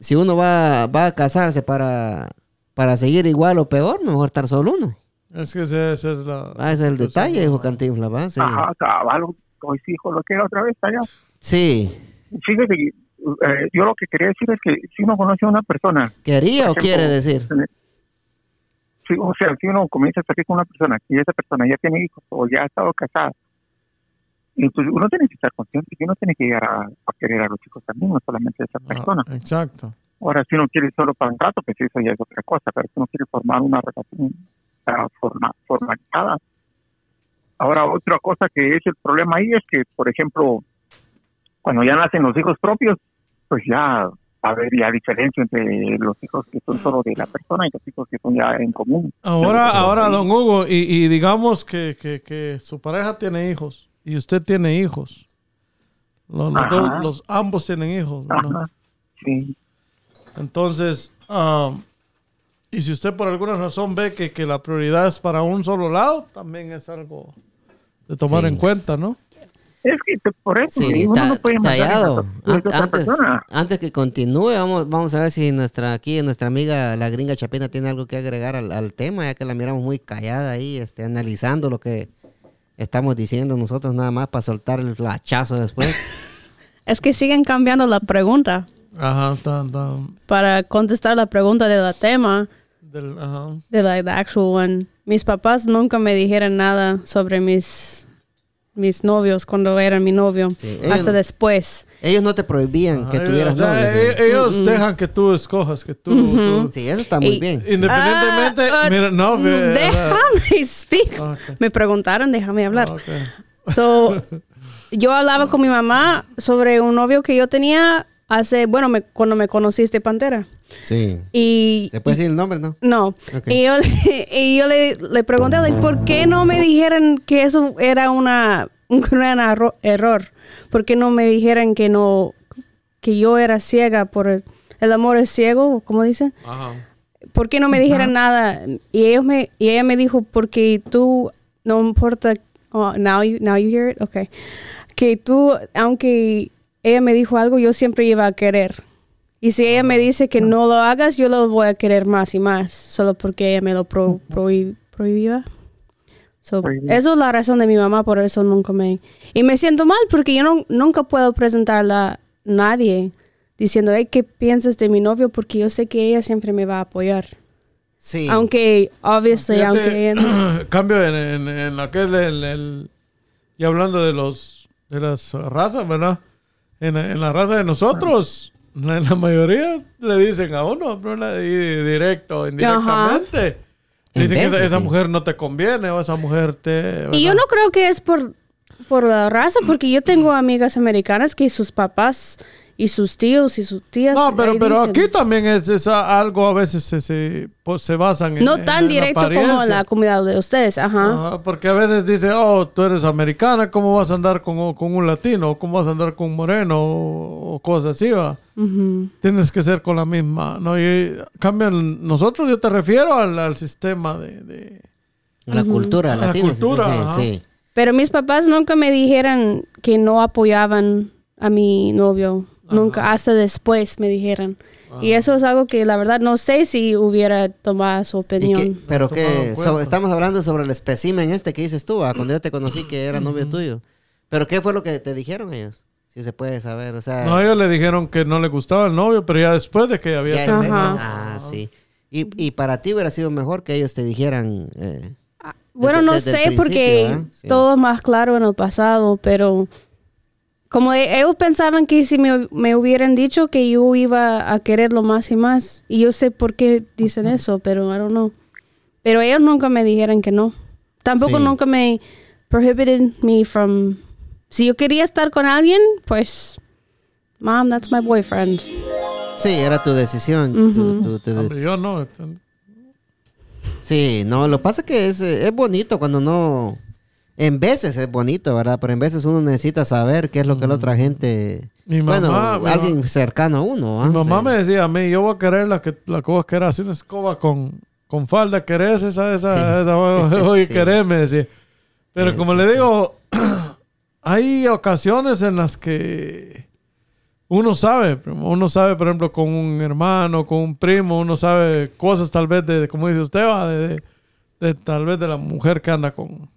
si uno va, va a casarse para, para seguir igual o peor, mejor estar solo uno. Es que ese, ese es la... Ah, ese es el detalle, dijo Cantinflas, ¿va? Sí. ajá, caballo, hoy sí, hijo, lo que era otra vez allá. Sí. Fíjate, que, eh, yo lo que quería decir es que si uno conoce a una persona, ¿Quería o Por quiere ejemplo, decir? si, o sea, si uno comienza a salir con una persona y esa persona ya tiene hijos o ya ha estado casada, entonces uno tiene que estar consciente que uno tiene que llegar a, a querer a los hijos también, no solamente a esa Ajá, persona. exacto. Ahora, si uno quiere solo para un rato, pues eso ya es otra cosa, pero si uno quiere formar una relación ah, forma, formalizada. Ahora, otra cosa que es el problema ahí es que, por ejemplo, cuando ya nacen los hijos propios, pues ya a haber ya diferencia entre los hijos que son solo de la persona y los hijos que son ya en común. Ahora, ahora, don Hugo, y, y digamos que, que, que su pareja tiene hijos y usted tiene hijos. Los, dos- los- ambos tienen hijos. Ajá, sí. Entonces, ah, y si usted por alguna razón ve que, que la prioridad es para un solo lado, también es algo de tomar Sí. en cuenta, ¿no? Es que por eso Sí, uno ta- no puede tallado. Antes, persona. antes que continúe, vamos, vamos a ver si nuestra aquí nuestra amiga la gringa Chapina tiene algo que agregar al, al tema, ya que la miramos muy callada ahí, este, analizando lo que estamos diciendo nosotros nada más para soltar el hachazo después. Es que siguen cambiando la pregunta. Ajá, tan, tan, Para contestar la pregunta de la tema, del, ajá. de la the actual one, mis papás nunca me dijeron nada sobre mis, mis novios cuando eran mi novio. Sí, ellos hasta después. Ellos no te prohibían que tuvieras e- sí. Ellos dejan que tú escojas, que tú... tú- Sí, eso está muy Y- bien. Independientemente, Ah, ah, mira, no, ve- déjame speak. Ok. Me preguntaron, déjame hablar. Ok. So, yo hablaba con mi mamá sobre un novio que yo tenía hace, bueno, me- cuando me conociste Pantera. Sí. Y ¿Se puede decir el nombre, no? no. Ok. Y yo, y yo le, le pregunté, ¿por qué no me dijeron que eso era una, un gran error? ¿Por qué no me dijeron que no, que yo era ciega por el, el amor es ciego, como dicen? Ajá. ¿Por qué no me dijeron nada? Y ellos me, y ella me dijo, porque tú, no importa, oh, now you, now you hear it, okay. Que tú, aunque ella me dijo algo, yo siempre iba a querer. Y si ella me dice que no lo hagas, yo lo voy a querer más y más, solo porque ella me lo pro, prohib- prohibía. So, eso es la razón de mi mamá, por eso nunca me... Y me siento mal porque yo no, nunca puedo presentarla a nadie diciendo, hey, ¿qué piensas de mi novio? Porque yo sé que ella siempre me va a apoyar. Sí. Aunque, Fíjate, aunque ella no- cambio en, en, en lo que es el, el- y hablando de los de las razas, ¿verdad? En, en la raza de nosotros, la, la mayoría le dicen a uno, pero la- y directo, indirectamente. En Dicen que esa, veces, esa sí. mujer no te conviene o esa mujer te... Y yo no creo que es por, por la raza, porque yo tengo amigas americanas que sus papás y sus tíos y sus tías... No, pero, pero dicen. aquí también es, es a- algo a veces se, se, pues, se basan en No en- tan en la directo como apariencia. la comunidad de ustedes, ajá. Ajá, porque a veces dice, oh, tú eres americana, ¿cómo vas a andar con, con un latino? ¿Cómo vas a andar con un moreno? O, o cosas así, va. Ujú. Tienes que ser con la misma, ¿no? Y cambian, nosotros yo te refiero al, al sistema de, de, La cultura La latina. sí, cultura, sí, sí. Pero mis papás nunca me dijeron que no apoyaban a mi novio. Nunca, hasta después me dijeron. Y eso es algo que la verdad no sé si hubiera tomado su ¿Y opinión. qué- pero No que cuenta. estamos hablando sobre el espécimen este que dices tú, ah, cuando yo te conocí que era novio tuyo. Pero ¿qué fue lo que te dijeron ellos? Si se puede saber, o sea, No, ellos le dijeron que no le gustaba el novio, pero ya después de que había ya ah, sí. Y, y para ti hubiera sido mejor que ellos te dijeran, eh, Bueno, Desde- no desde sé porque ¿eh? Sí. todo es más claro en el pasado, pero como e- ellos pensaban que si me, me hubieran dicho que yo iba a quererlo más y más, y yo sé por qué dicen eso, pero I don't know. Pero ellos nunca me dijeron que no. Tampoco Sí. nunca me prohibited me from... Si yo quería estar con alguien, pues... Mom, that's my boyfriend. sí, era tu decisión. tu- tu- tu- Hombre, yo no. Sí, no, lo que pasa es que es, eh, es bonito cuando no... En veces es bonito, ¿verdad? Pero en veces uno necesita saber qué es lo que la otra gente... Mi bueno, mamá- mi alguien mamá- cercano a uno. ¿ah? Mi mamá Sí. me decía a mí, yo voy a querer la que la que vos querés, así una escoba con, con falda, ¿querés esa, esa, Sí. esa, oye, Sí. querés? Me decía. Pero como le digo, hay ocasiones en las que uno sabe, uno sabe, por ejemplo, con un hermano, con un primo, uno sabe cosas tal vez de, de- como dice usted, va, de, de- de tal vez de la mujer que anda con,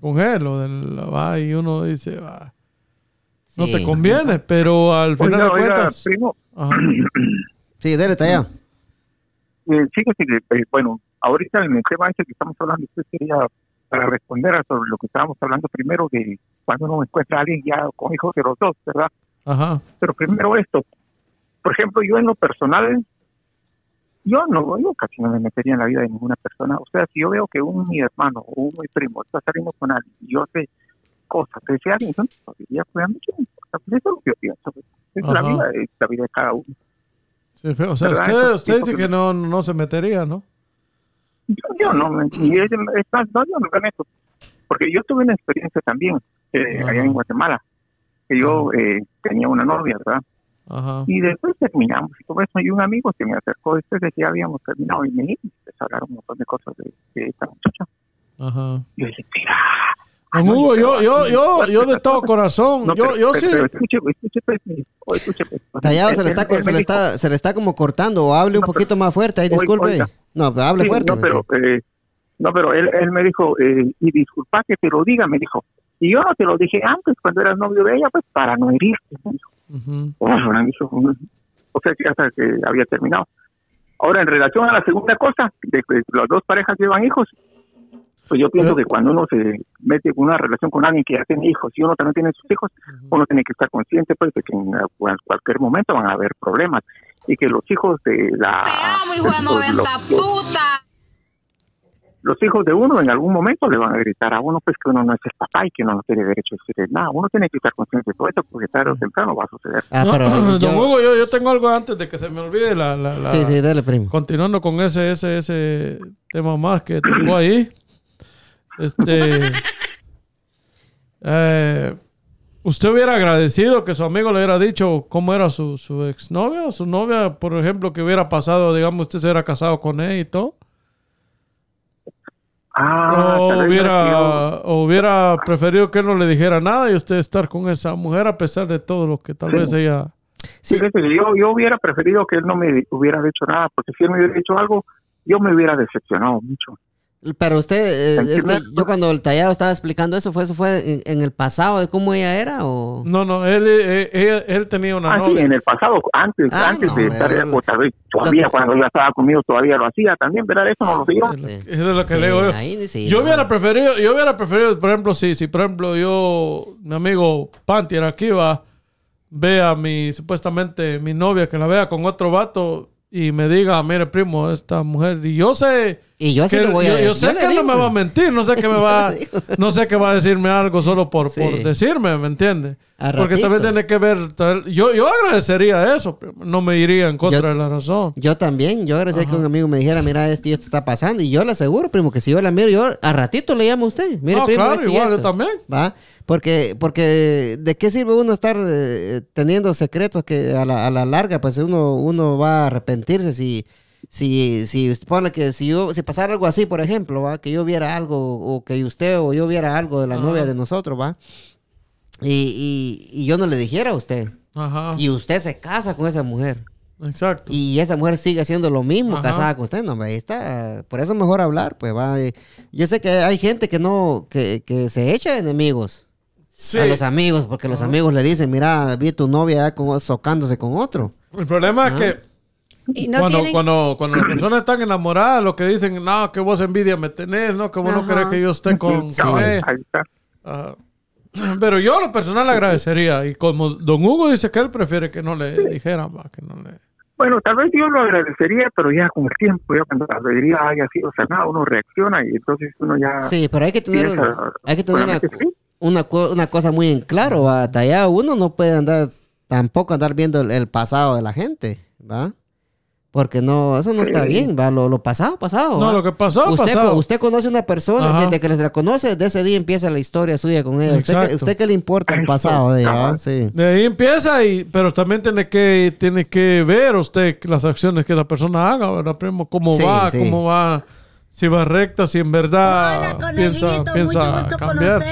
con él, o del, va, y uno dice, va, no Sí. te conviene, pero al final Oiga, de oiga, cuentas... primo, Ajá. Sí, dele, talla. eh, fíjese que, eh, bueno, ahorita en el tema ese que estamos hablando, usted quería para responder a sobre lo que estábamos hablando primero de cuando uno encuentra a alguien ya con hijos de los dos, ¿verdad? Ajá. Pero primero esto, por ejemplo, yo en lo personal, yo no, yo casi no me metería en la vida de ninguna persona. O sea, si yo veo que un mi hermano o un mi primo está saliendo con alguien y yo sé cosas de ese alguien, entonces podría cuidarme mucho. Sea, eso es lo que yo pienso. Es la vida, es la vida de cada uno. Sí, o sea, ¿Verdad? usted, dice que no, no se metería, ¿no? Yo, yo no, me- y es, es más, no, yo no me meto. Porque yo tuve una experiencia también eh, allá en Guatemala, que yo eh, tenía una novia, ¿verdad? Ajá. Y después terminamos y todo eso. Y un amigo se me acercó después de que ya habíamos terminado y me dijo, empezó a hablar un montón de cosas de, de esta muchacha. Ajá. Y yo dije, mira. Don no, Hugo, yo, yo, yo, yo de todo corazón, no, yo, pero- yo pero- sí. pero escuche, escuche, pues, escuche, pues. Tallado se le está, él- co- él se le está, se le está como cortando o hable un No, pero- poquito más fuerte, ahí disculpe. oiga. No, hable Sí, fuerte. No, pero, sí. eh, no, pero él, él me dijo, eh, y disculpa que te lo diga, me dijo. Y yo no te lo dije antes, cuando eras novio de ella, pues para no herirte. Me dijo. Ujú. Oh, me dijo, o sea, que hasta que había terminado. Ahora, en relación a la segunda cosa, de que las dos parejas llevan hijos, pues yo pienso que cuando uno se mete en una relación con alguien que ya tiene hijos y uno también tiene sus hijos, uno tiene que estar consciente pues de que en cual- cualquier momento van a haber problemas y que los hijos de la Te amo, hijo de los- 90 los- puta. Los hijos de uno en algún momento le van a gritar a uno pues que uno no es el papá y que uno no tiene derecho a decirle nada. Uno tiene que estar consciente de todo esto porque tarde o temprano va a suceder. Ah, No, Don yo- Hugo, yo, yo tengo algo antes de que se me olvide la, la, la- Sí, sí, dale, primo. continuando con ese, ese, ese tema más que tocó ahí. Este eh, ¿Usted hubiera agradecido que su amigo le hubiera dicho cómo era su, su exnovia? Su novia, por ejemplo, que hubiera pasado, digamos, usted se hubiera casado con él y todo. Ah, o, tal vez hubiera, o hubiera preferido que él no le dijera nada y usted estar con esa mujer a pesar de todo lo que tal Sí. vez ella... Sí. Yo, yo hubiera preferido que él no me hubiera dicho nada, porque si él me hubiera dicho algo, yo me hubiera decepcionado mucho. Pero usted, eh, es que yo cuando el tallado estaba explicando eso, ¿fue eso fue en, en el pasado de cómo ella era o...? No, no, él, eh, él, él tenía una Ah, sí, en el pasado, antes, Ah, antes no, de estar, o tal vez todavía Lo- cuando ya estaba conmigo todavía lo hacía también, ¿verdad? Eso no lo sé yo. Es de lo que Sí, le digo yo. ahí ni sí, yo no. hubiera preferido, yo hubiera preferido, por ejemplo, si, si por ejemplo yo, mi amigo Pantier aquí va, ve a mi, supuestamente, mi novia que la vea con otro vato y me diga, mire primo, esta mujer, y yo sé Y yo que lo voy a yo, yo sé que él no me va a mentir, no sé que me va, digo. no sé que va a decirme algo solo por, Sí. por decirme, ¿me entiende? A Porque también tiene que ver, tal- yo, yo agradecería eso, no me iría en contra Yo- de la razón. Yo también, yo agradecía que un amigo me dijera, mira, esto esto está pasando. Y yo le aseguro, primo, que si yo la miro, yo a ratito le llamo a usted. Mire, No, primo, claro, igual, yo esto". también. ¿Va? Porque, porque ¿de qué sirve uno estar eh, teniendo secretos que a la, a la larga, pues uno, uno va a arrepentirse si, si, si usted pone que si yo, si pasara algo así, por ejemplo, va, que yo viera algo, o que usted o yo viera algo de la Ajá. novia de nosotros, va, y, y, y yo no le dijera a usted, Ajá. y usted se casa con esa mujer, Exacto. y esa mujer sigue haciendo lo mismo, Ajá. casada con usted, no, hombre, ahí está, por eso es mejor hablar, pues va. eh, Yo sé que hay gente que no, que, que se echa enemigos Sí. a los amigos, porque los amigos le dicen, mira, vi tu novia ya con, socándose con otro. El problema es Ah. que Y no cuando, tienen- cuando, cuando las personas están enamoradas, lo que dicen, no, que vos envidia me tenés, no, que vos no Ajá. querés que yo esté con, Sí. ahí está. Pero yo a lo personal le agradecería. Y como don Hugo dice que él prefiere que no le dijeran, va, que no le... Bueno, tal vez yo lo agradecería, pero ya con el tiempo, ya cuando la alegría haya sido sanada, uno reacciona y entonces uno ya... Sí, pero hay que tener, piensa, hay que tener una, sí. una cosa muy en claro, ¿va? Hasta allá uno no puede andar, tampoco andar viendo el, el pasado de la gente, ¿va? Porque no, eso no está bien, ¿va? Lo, lo pasado, pasado. No, ¿va? lo que pasó, usted, pasado. usted conoce a una persona, Ajá. desde que les la conoce, de ese día empieza la historia suya con ella. ¿Usted, qué- Exacto. usted qué le importa el pasado de ella? Sí. De ahí empieza, y, pero también tiene que, tiene que ver usted las acciones que la persona haga, ¿verdad, primo? ¿Cómo Sí, va? sí. ¿Cómo va? Si va recta, si en verdad piensa, piensa cambiar.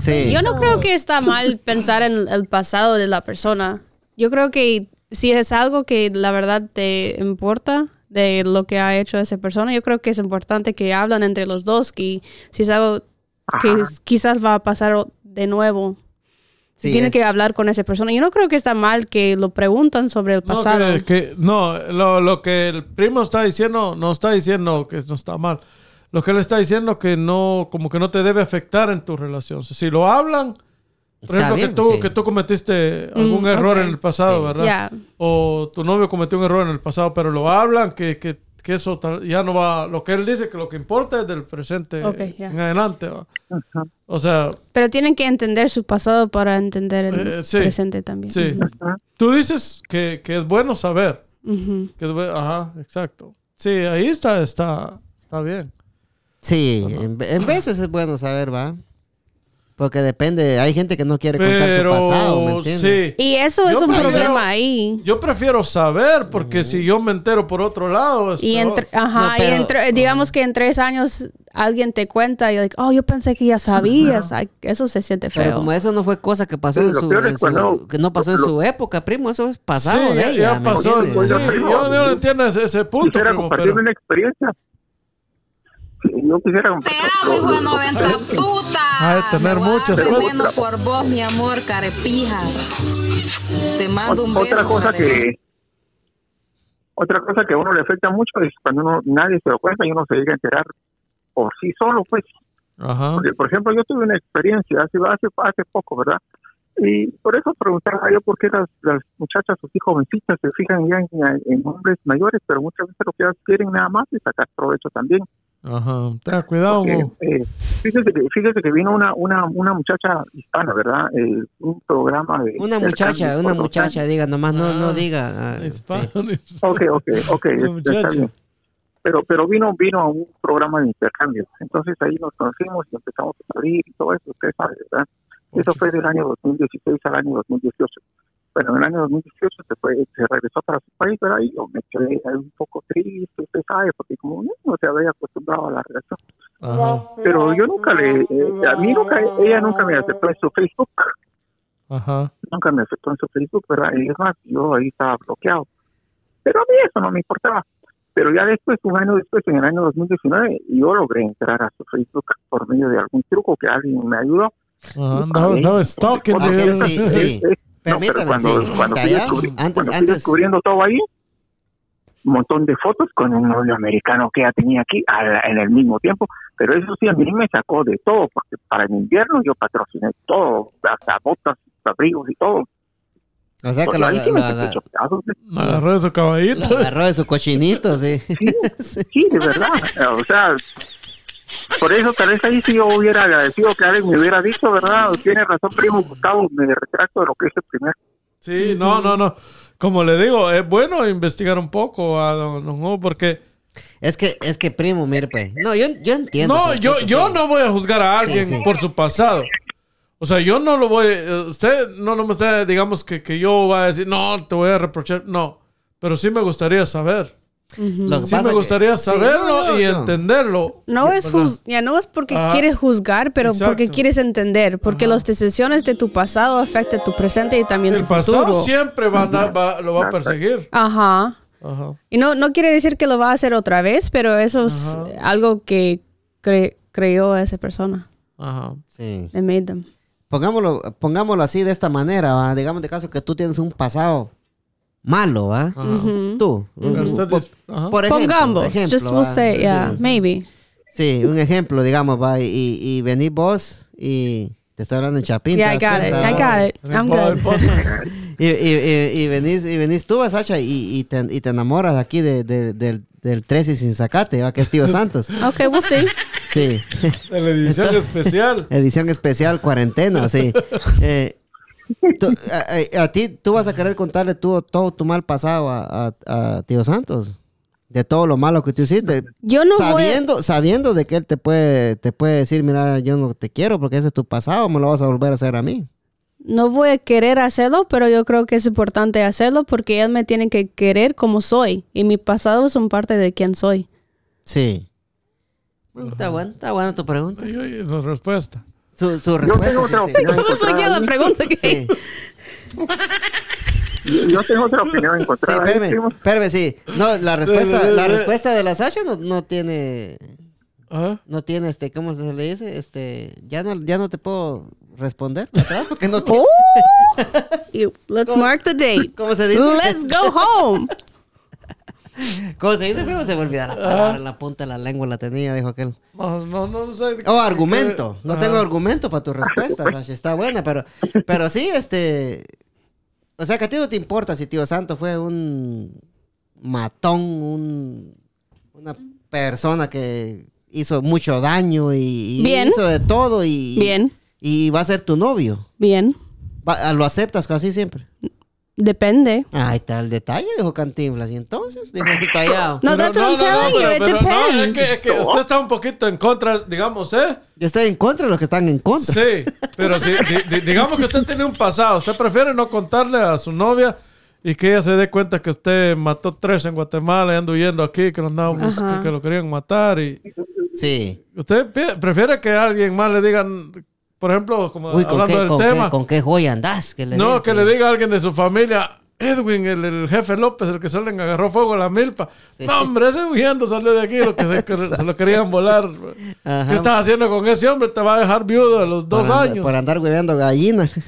Sí. Yo no creo que está mal pensar en el pasado de la persona. Yo creo que si es algo que la verdad te importa de lo que ha hecho esa persona, yo creo que es importante que hablan entre los dos, que si es algo que Ajá. quizás va a pasar de nuevo, Sí, tiene es- que hablar con esa persona. Yo no creo que está mal que lo preguntan sobre el No, pasado. que, que- no lo, lo que el primo está diciendo, no está diciendo que no está mal. Lo que él está diciendo que no, como que no te debe afectar en tu relación. Si lo hablan, por Está ejemplo, bien, que, tú, sí. que tú cometiste algún error ok. en el pasado, Sí. ¿verdad? O tu novio cometió un error en el pasado, pero lo hablan, que, que, que eso tal- ya no va. Lo que él dice que lo que importa es del presente en adelante. ¿va? O sea, Pero tienen que entender su pasado para entender el Eh, sí. presente también. sí. Tú dices que, que es bueno saber. Que es ajá, exacto. Sí, ahí está, está, está bien. Sí, en, en veces es bueno saber, ¿va? Porque depende, hay gente que no quiere contar Pero su pasado, ¿me entiendes? sí. Y eso es Yo un prefiero- problema ahí. Yo prefiero saber, porque si yo me entero por otro lado, es Y entre, ajá, No, pero- y entre, digamos que en tres años alguien te cuenta y like, oh, yo pensé que ya sabías. Ay, eso se siente Pero feo. como eso no fue cosa que pasó Sí, en su, en su- que no pasó en lo- su época, primo, eso es pasado sí, de ya, ella, ya ¿me pasó. entiendes? Sí, Pues yo no entiendo ese, ese punto, quisiera primo, compartir pero... una experiencia. Yo quisiera Te compartir. amo, hijo de 90 puta. Ha de tener veneno por vos, mi amor, carepija. Te mando un beso. otra cosa carepija. que otra cosa que a uno le afecta mucho es cuando uno nadie se lo cuenta y uno se llega a enterar por sí solo pues Ajá. Porque, por ejemplo yo tuve una experiencia hace hace, hace poco verdad y por eso preguntaba yo por qué las, las muchachas así jovencitas se fijan ya en, en hombres mayores pero muchas veces lo que ellas quieren nada más es sacar provecho también Ajá. Tenga cuidado, porque, eh, fíjese, que, fíjese que vino una, una, una muchacha hispana, ¿verdad? Eh, un programa de... Una muchacha, una muchacha, diga, nomás no, no Ah, diga. ah, Hispano. sí. Ok, ok, ok, está bien. Pero, pero vino, vino a un programa de intercambio. Entonces ahí nos conocimos y empezamos a salir y todo eso, usted sabe, ¿verdad? Eso fue del año 2016 al año 2018. Bueno, en el año 2018 se fue, se regresó para su país, ¿verdad? Y yo me quedé un poco triste, usted sabe, porque como no, no se había acostumbrado a la relación. Ajá. Pero yo nunca le, eh, a mí nunca, ella nunca me aceptó en su Facebook, Ajá. nunca me aceptó en su Facebook, ¿verdad? Y es más, yo ahí estaba bloqueado. Pero a mí eso no me importaba. Pero ya después, un año después, en el año 2019, yo logré entrar a su Facebook por medio de algún truco que alguien me ayudó. Ajá. Andaba, andaba stalking. De- sí, sí. No, pero Permítame, cuando, sí. cuando fui, descubri- antes, cuando fui antes, descubriendo todo ahí, un montón de fotos con un novio americano que ya tenía aquí a la- en el mismo tiempo. Pero eso sí, a mí me sacó de todo, porque para el invierno yo patrociné todo, hasta botas, abrigos y todo. o sea que lo, sí lo me aga- sacó pedazos, ¿eh? Me agarró de su caballito. lo agarró de su cochinito, sí. Sí, de verdad. O sea, por eso tal vez ahí sí yo hubiera agradecido que alguien me hubiera dicho, ¿verdad? Tiene razón, primo Gustavo, me retracto de lo que es el primer. Sí, no, no, no. Como le digo, es bueno investigar un poco a don, porque... Es que, es que primo, mire, pues. No, yo, yo entiendo. No, pues, yo, yo no voy a juzgar a alguien Sí, sí. por su pasado. O sea, yo no lo voy... eh, Usted no, no me está, digamos, que, que yo voy a decir, no, te voy a reprochar. No, pero sí me gustaría saber. Lo que Sí me que- gustaría sí, saberlo no, no, y no. entenderlo. No es, ya no es porque Ajá. quieres juzgar, pero Exacto. porque quieres entender. Porque las decisiones de tu pasado afectan tu presente y también El tu pasado futuro. siempre va, a- va- lo va a perseguir. Ajá. Ajá. Y no, no quiere decir que lo va a hacer otra vez, pero eso es algo que cre- creó a esa persona. Ajá. Sí. It made them. Pongámoslo, pongámoslo así de esta manera, ¿va? digamos de caso que tú tienes un pasado malo, ¿va? Tú. Pero un- usted por, ejemplo, Pongamos. ejemplo, Just we'll say, yeah, sí, maybe. Sí, un ejemplo, digamos, va, y, y venís vos y te estoy hablando en Chapín. Yeah, I ¿te das got it. I got it. I'm good. Y, y, y, y venís, y venís tú, Sacha, y, y, te, y te enamoras aquí de, de- del, del 13 sin sacate, ¿va? que es Tío Santos. Okay, we'll see. Sí, De la edición especial. edición especial, cuarentena, sí. Eh, tú- a, a- a ti, tú vas a querer contarle tú, todo tu mal pasado a, a- a Tío Santos. De todo lo malo que tú hiciste. Yo no voy a- sabiendo, sabiendo de que él te puede, te puede decir, mira, yo no te quiero porque ese es tu pasado, me lo vas a volver a hacer a mí. No voy a querer hacerlo, pero yo creo que es importante hacerlo porque él me tiene que querer como soy. Y mi pasado son parte de quién soy. Sí. Bueno, está buena, está buena tu pregunta. La respuesta. Su, su Yo respuesta. tengo otra sí, sí. opinión ¿Cómo saqué la encontrada. pregunta? que- Sí. Yo tengo otra opinión Sí, encontrada. ahí, espérame, espérame, sí. No, la respuesta, la respuesta de la Sasha no, no tiene, Ajá. no tiene, este, ¿cómo se le dice? Este, ya no, ya no te puedo responder atrás porque no tiene, Oh, You- let's mark the date. ¿cómo se dice? Let's go home. ¿Cómo se dice? Primo? Se me olvidó la palabra, en la punta de la lengua la tenía, dijo aquel. No, no, no sé. Oh, argumento. No Ajá. tengo argumento para tu respuesta, Sasha. Está buena, pero, pero sí, este. O sea, que a ti no te importa si Tío Santo fue un matón, un, una persona que hizo mucho daño y, y Bien. hizo de todo y, Bien. y va a ser tu novio. Bien. Va- lo aceptas casi siempre. Depende. Ahí está el detalle, dijo Cantinflas. Y entonces, dijo el tallado. No, that's what I'm telling you. It pero no, es depends. que, es que usted está un poquito en contra, digamos, ¿eh? Yo estoy en contra de los que están en contra. Sí, pero si, di- di- digamos que usted tiene un pasado, usted prefiere no contarle a su novia y que ella se dé cuenta que usted mató tres en Guatemala y anda huyendo aquí, que lo, andaban bus- Ajá. que, que lo querían matar y Sí. usted pi- prefiere que alguien más le digan, por ejemplo, como Uy, ¿con hablando qué, del con, tema, qué, ¿con qué joya andás? Que le no, que sí. le diga a alguien de su familia, Edwin, el, el jefe López, el que se le agarró fuego a la milpa. No, hombre, ese huyendo salió de aquí, lo que se, lo querían volar. Ajá. ¿Qué estás haciendo con ese hombre? Te va a dejar viudo a los dos por andar- años. por andar hueveando gallinas.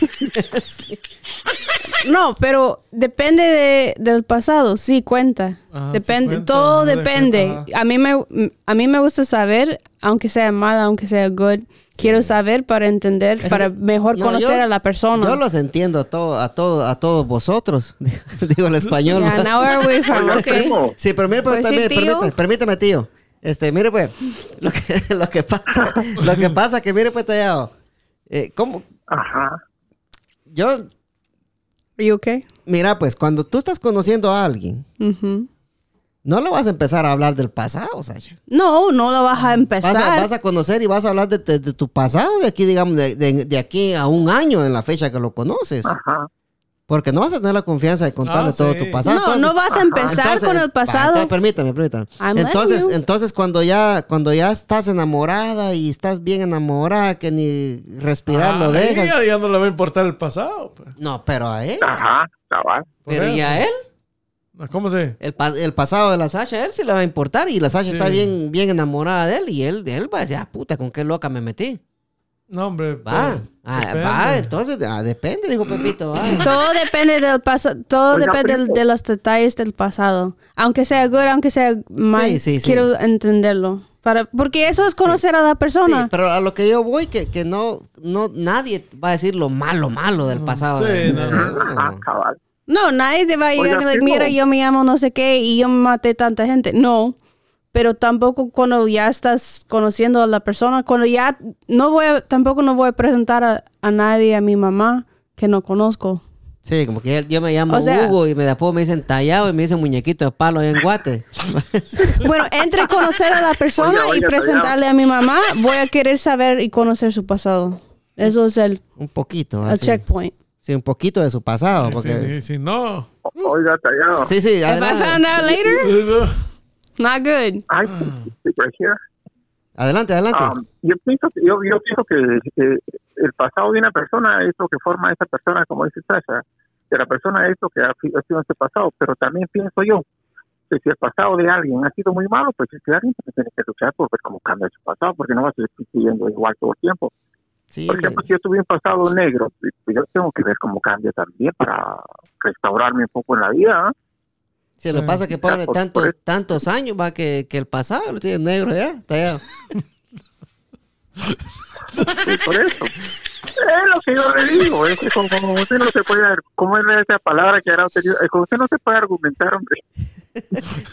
No, pero depende de, del pasado, sí cuenta. Ajá, depende, sí cuenta, todo de depende. A mí me a mí me gusta saber, aunque sea mal, aunque sea good, quiero saber para entender, Es para que- mejor no, conocer yo- a la persona. Yo los entiendo a, todo, a, todo, a todos vosotros. Digo el español. Yeah, now are we from? Oiga, Okay. Sí, pero pues, Pues sí, tío. permítame, permítame, tío. Este, mire, pues, lo que, lo que pasa, lo que pasa que, mire, pues, tallado. Eh, ¿Cómo? Ajá. Yo, Are you okay? mira, pues, cuando tú estás conociendo a alguien, no le vas a empezar a hablar del pasado, Sasha. No, no lo vas a Vas empezar. a, vas a conocer y vas a hablar de, de- de tu pasado, de aquí, digamos, de, de- de aquí a un año en la fecha que lo conoces. Ajá. Porque no vas a tener la confianza de contarle Ah, todo sí. tu pasado. No, no vas a empezar Entonces, con el pasado. entonces, permítame, permítame. I'm Entonces, you. entonces cuando ya, cuando ya estás enamorada y estás bien enamorada, que ni respirar lo Ah, dejas. Ya, ya no le va a importar el pasado. pues. No, pero a él. Ajá. Cabal. Pero eso. y a él, ¿Cómo se? el, pa- el pasado de la Sasha, a él sí le va a importar. Y la Sasha Sí. está bien, bien enamorada de él. Y él, él va a decir, ah, puta, con qué loca me metí. No, hombre. Va, ah, depende. va, entonces, ah, depende, dijo Pepito. va. Todo depende del pasado, todo Oiga, depende de los detalles del pasado. Aunque sea good, aunque sea mal, Sí, sí, sí. quiero entenderlo. Para, porque eso es conocer a la Sí, persona. pero a lo que yo voy, que, que no, no, nadie va a decir lo malo, malo del pasado. Sí, de- no, de- no. no. Nadie te va a llegar Oiga, y decir, primo. mira, yo me llamo no sé qué y yo me maté tanta gente. No, pero tampoco cuando ya estás conociendo a la persona, cuando ya no voy a, tampoco no voy a presentar a, a nadie, a mi mamá, que no conozco. Sí, como que yo me llamo O sea- Hugo y me después me dicen tallado y me dicen muñequito de palo en Guate. Bueno, entre conocer a la persona Oiga, y oiga, presentarle a mi mamá, voy a querer saber y conocer su pasado. Eso es el, un poquito. el así. checkpoint. Sí, un poquito de su pasado. Y Porque... si, y si no, Oiga, Tallado. Sí, sí, If I found out later, not good. Sí, right here. Adelante, adelante. Um, yo pienso que, yo, yo pienso que eh, el pasado de una persona es lo que forma a esa persona, como dice Sasha, que la persona es lo que ha, ha sido ese pasado, pero también pienso yo que si el pasado de alguien ha sido muy malo, pues ese alguien también tiene que luchar por ver cómo cambia su pasado, porque no va a seguir siguiendo igual todo el tiempo. sí, Por ejemplo, si yo tuve un pasado negro, pues yo tengo que ver cómo cambia también para restaurarme un poco en la vida. Sí, lo pasa que pone por- tantos, tantos años va que, que el pasado lo tiene negro ya. Está ya. Sí, por eso. Es lo que yo le digo, es que como, como usted no se puede, como es esa palabra que era utilizado, como usted no se puede argumentar, hombre.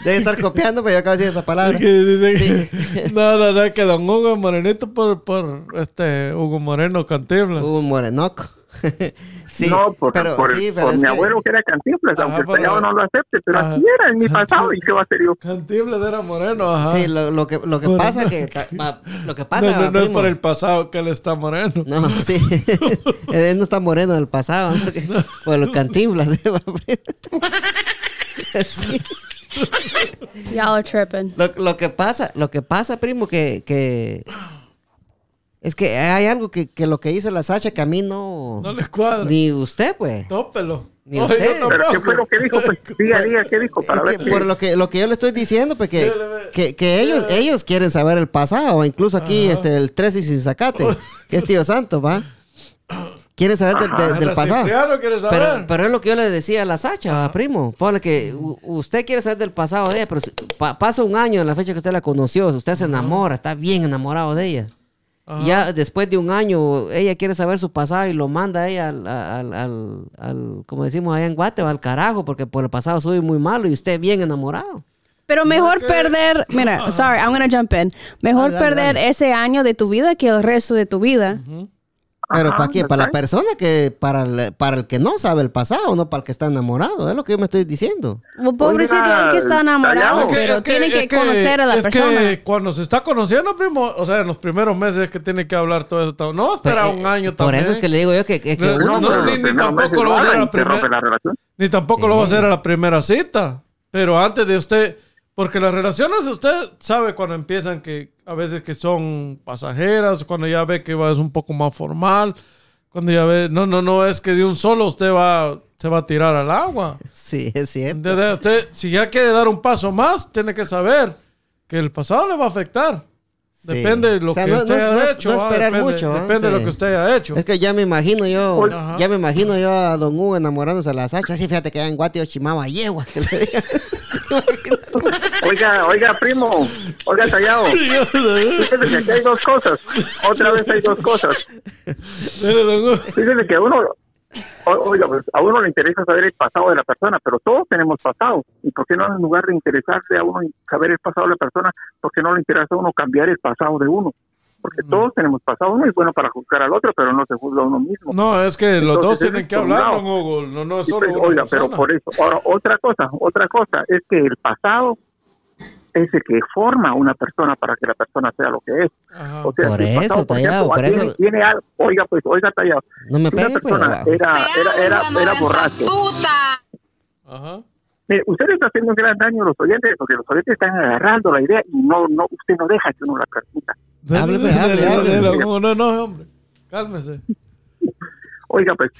Debe estar copiando, pero yo acabo de decir esa palabra. Que- no, no, no, que don Hugo morenito por, por este Hugo Moreno Cantiblas. Un morenoco. sí, no, por, pero, por, sí, el- pero por es mi que- abuelo que era cantinflas, aunque el pero- peleado no lo acepte, pero Ajá. así era en mi pasado, ¿y qué va a ser yo? Cantiblas era moreno, ajá. Sí, lo, lo que, lo que Bueno. pasa que... ta- va- Lo que pasa, no, no, no es por el pasado que él está moreno. No, sí. Él no está moreno del pasado. ¿no? Que- Por los cantinflas. ¿sí? Sí. Y'all are tripping. Lo, lo que pasa, lo que pasa, primo, que, que es que hay algo que, que lo que dice la Sacha que a mí no, No le cuadra. ni usted, pues. Tópelo. Ni Oye, usted. yo Pero ¿qué fue lo que dijo? Pues diga, diga, ¿qué dijo? Para Es ver que por lo que lo que yo le estoy diciendo, pues que, que, que ellos, ellos quieren saber el pasado, incluso aquí este el 13 y sin sacate, que es tío santo, ¿va? Quieren saber del, del- del pasado. Quiere saber. Pero, pero es lo que yo le decía a la Sacha, ¿va, primo. Ponle que usted quiere saber del pasado de ella, pero si- pa- pasa un año en la fecha que usted la conoció, usted se enamora, está bien enamorado de ella. Ajá. Ya después de un año, ella quiere saber su pasado y lo manda a ella al, al, al- al- como decimos allá en Guate, al carajo, porque por el pasado soy muy malo y usted bien enamorado. Pero mejor perder, mira, sorry, I'm gonna jump in. Mejor Dale, dale, perder dale. ese año de tu vida que el resto de tu vida. Pero Ajá, ¿para qué? Para la persona que, para el, para el que no sabe el pasado, no para el que está enamorado. Es lo que yo me estoy diciendo. Well, pobrecito, Oiga, el que está enamorado, callado. pero Es que- tiene es que, conocer a la es persona. que cuando se está conociendo, primo, o sea, en los primeros meses es que tiene que hablar todo eso. todo. No espera Pues, un año Por también. eso es que le digo yo que, que, que No, uno no, no- ni- ni tampoco lo va a hacer valen, la primera- rompe la relación. Ni tampoco Sí. lo va a hacer a la primera cita. Pero antes de usted, porque las relaciones usted sabe cuando empiezan que a veces que son pasajeras, cuando ya ve que va es un poco más formal, cuando ya ve, no, no, no es que de un solo usted va, se va a tirar al agua. Sí, es cierto. Usted, si ya quiere dar un paso más, tiene que saber que el pasado le va a afectar. Depende de lo que usted haya hecho. esperar depende, mucho, ¿va? Depende de lo que usted haya hecho. Es que ya me imagino yo, Ajá. ya me imagino yo a Don Hugo enamorándose de la Sacha. Sí, fíjate que en Guate yo chimaba yegua. que le. Oiga, oiga, primo, oiga, Tallado. Fíjese que aquí hay dos cosas. Otra vez hay dos cosas. Fíjese que a uno, oiga, pues, a uno le interesa saber el pasado de la persona, pero todos tenemos pasado. ¿Y por qué no en lugar de interesarse a uno saber el pasado de la persona, por qué no le interesa a uno cambiar el pasado de uno? Porque todos tenemos pasado. Uno es bueno para juzgar al otro, pero no se juzga a uno mismo. No, es que los Entonces, dos tienen que hablar, don Hugo. No, no es solo pues, oiga, pero por eso. Ahora, otra cosa, otra cosa es que el pasado es el que forma a una persona para que la persona sea lo que es. Ajá. O sea, Por si el eso, por Tallado, ejemplo, por tiene, eso- tiene algo, oiga, pues, oiga, tallado. No me Si una pegue, pues. persona abajo. era, era, era, era borracho. Puta. Ajá. Mire, usted está haciendo un gran daño a los oyentes porque los oyentes están agarrando la idea y no, no, usted no deja que uno la transmita. Hable, dele, hable, hable. No, no, hombre. Cálmese. Oiga, pues,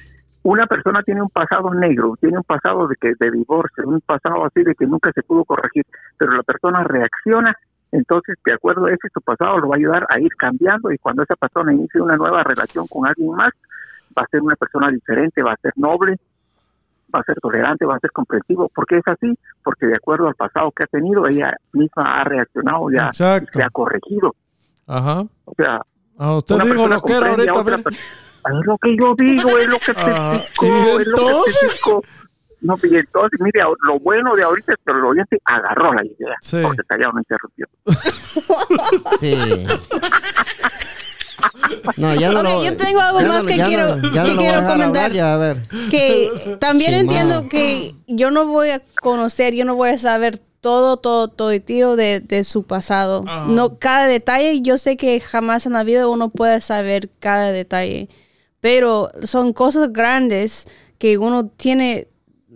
una persona tiene un pasado negro, tiene un pasado de que de divorcio, un pasado así de que nunca se pudo corregir, pero la persona reacciona, entonces, de acuerdo a ese, su pasado lo va a ayudar a ir cambiando y cuando esa persona inicie una nueva relación con alguien más, va a ser una persona diferente, va a ser noble, va a ser tolerante, va a ser comprensivo. ¿Por qué es así? Porque de acuerdo al pasado que ha tenido, ella misma ha reaccionado ya, Exacto. se ha corregido. Ajá. O sea, Ah, usted dijo lo que era a ahorita. otra persona. Es lo que yo digo, es lo que te Ah, explico, ¿y es lo que te explico. No, y entonces, mire, lo bueno de ahorita es que el oyente agarró la idea, Sí. porque callado no interrumpió. Sí. No, ya no Ok, lo- yo tengo algo ya más no- que ya no- quiero- ya que no lo a quiero comentar. ya, a ver. que también Sí, entiendo ma. que yo no voy a conocer, yo no voy a saber todo, todo, todo de, de su pasado. Ajá. No, cada detalle, yo sé que jamás en la vida uno puede saber cada detalle, pero son cosas grandes que uno tiene,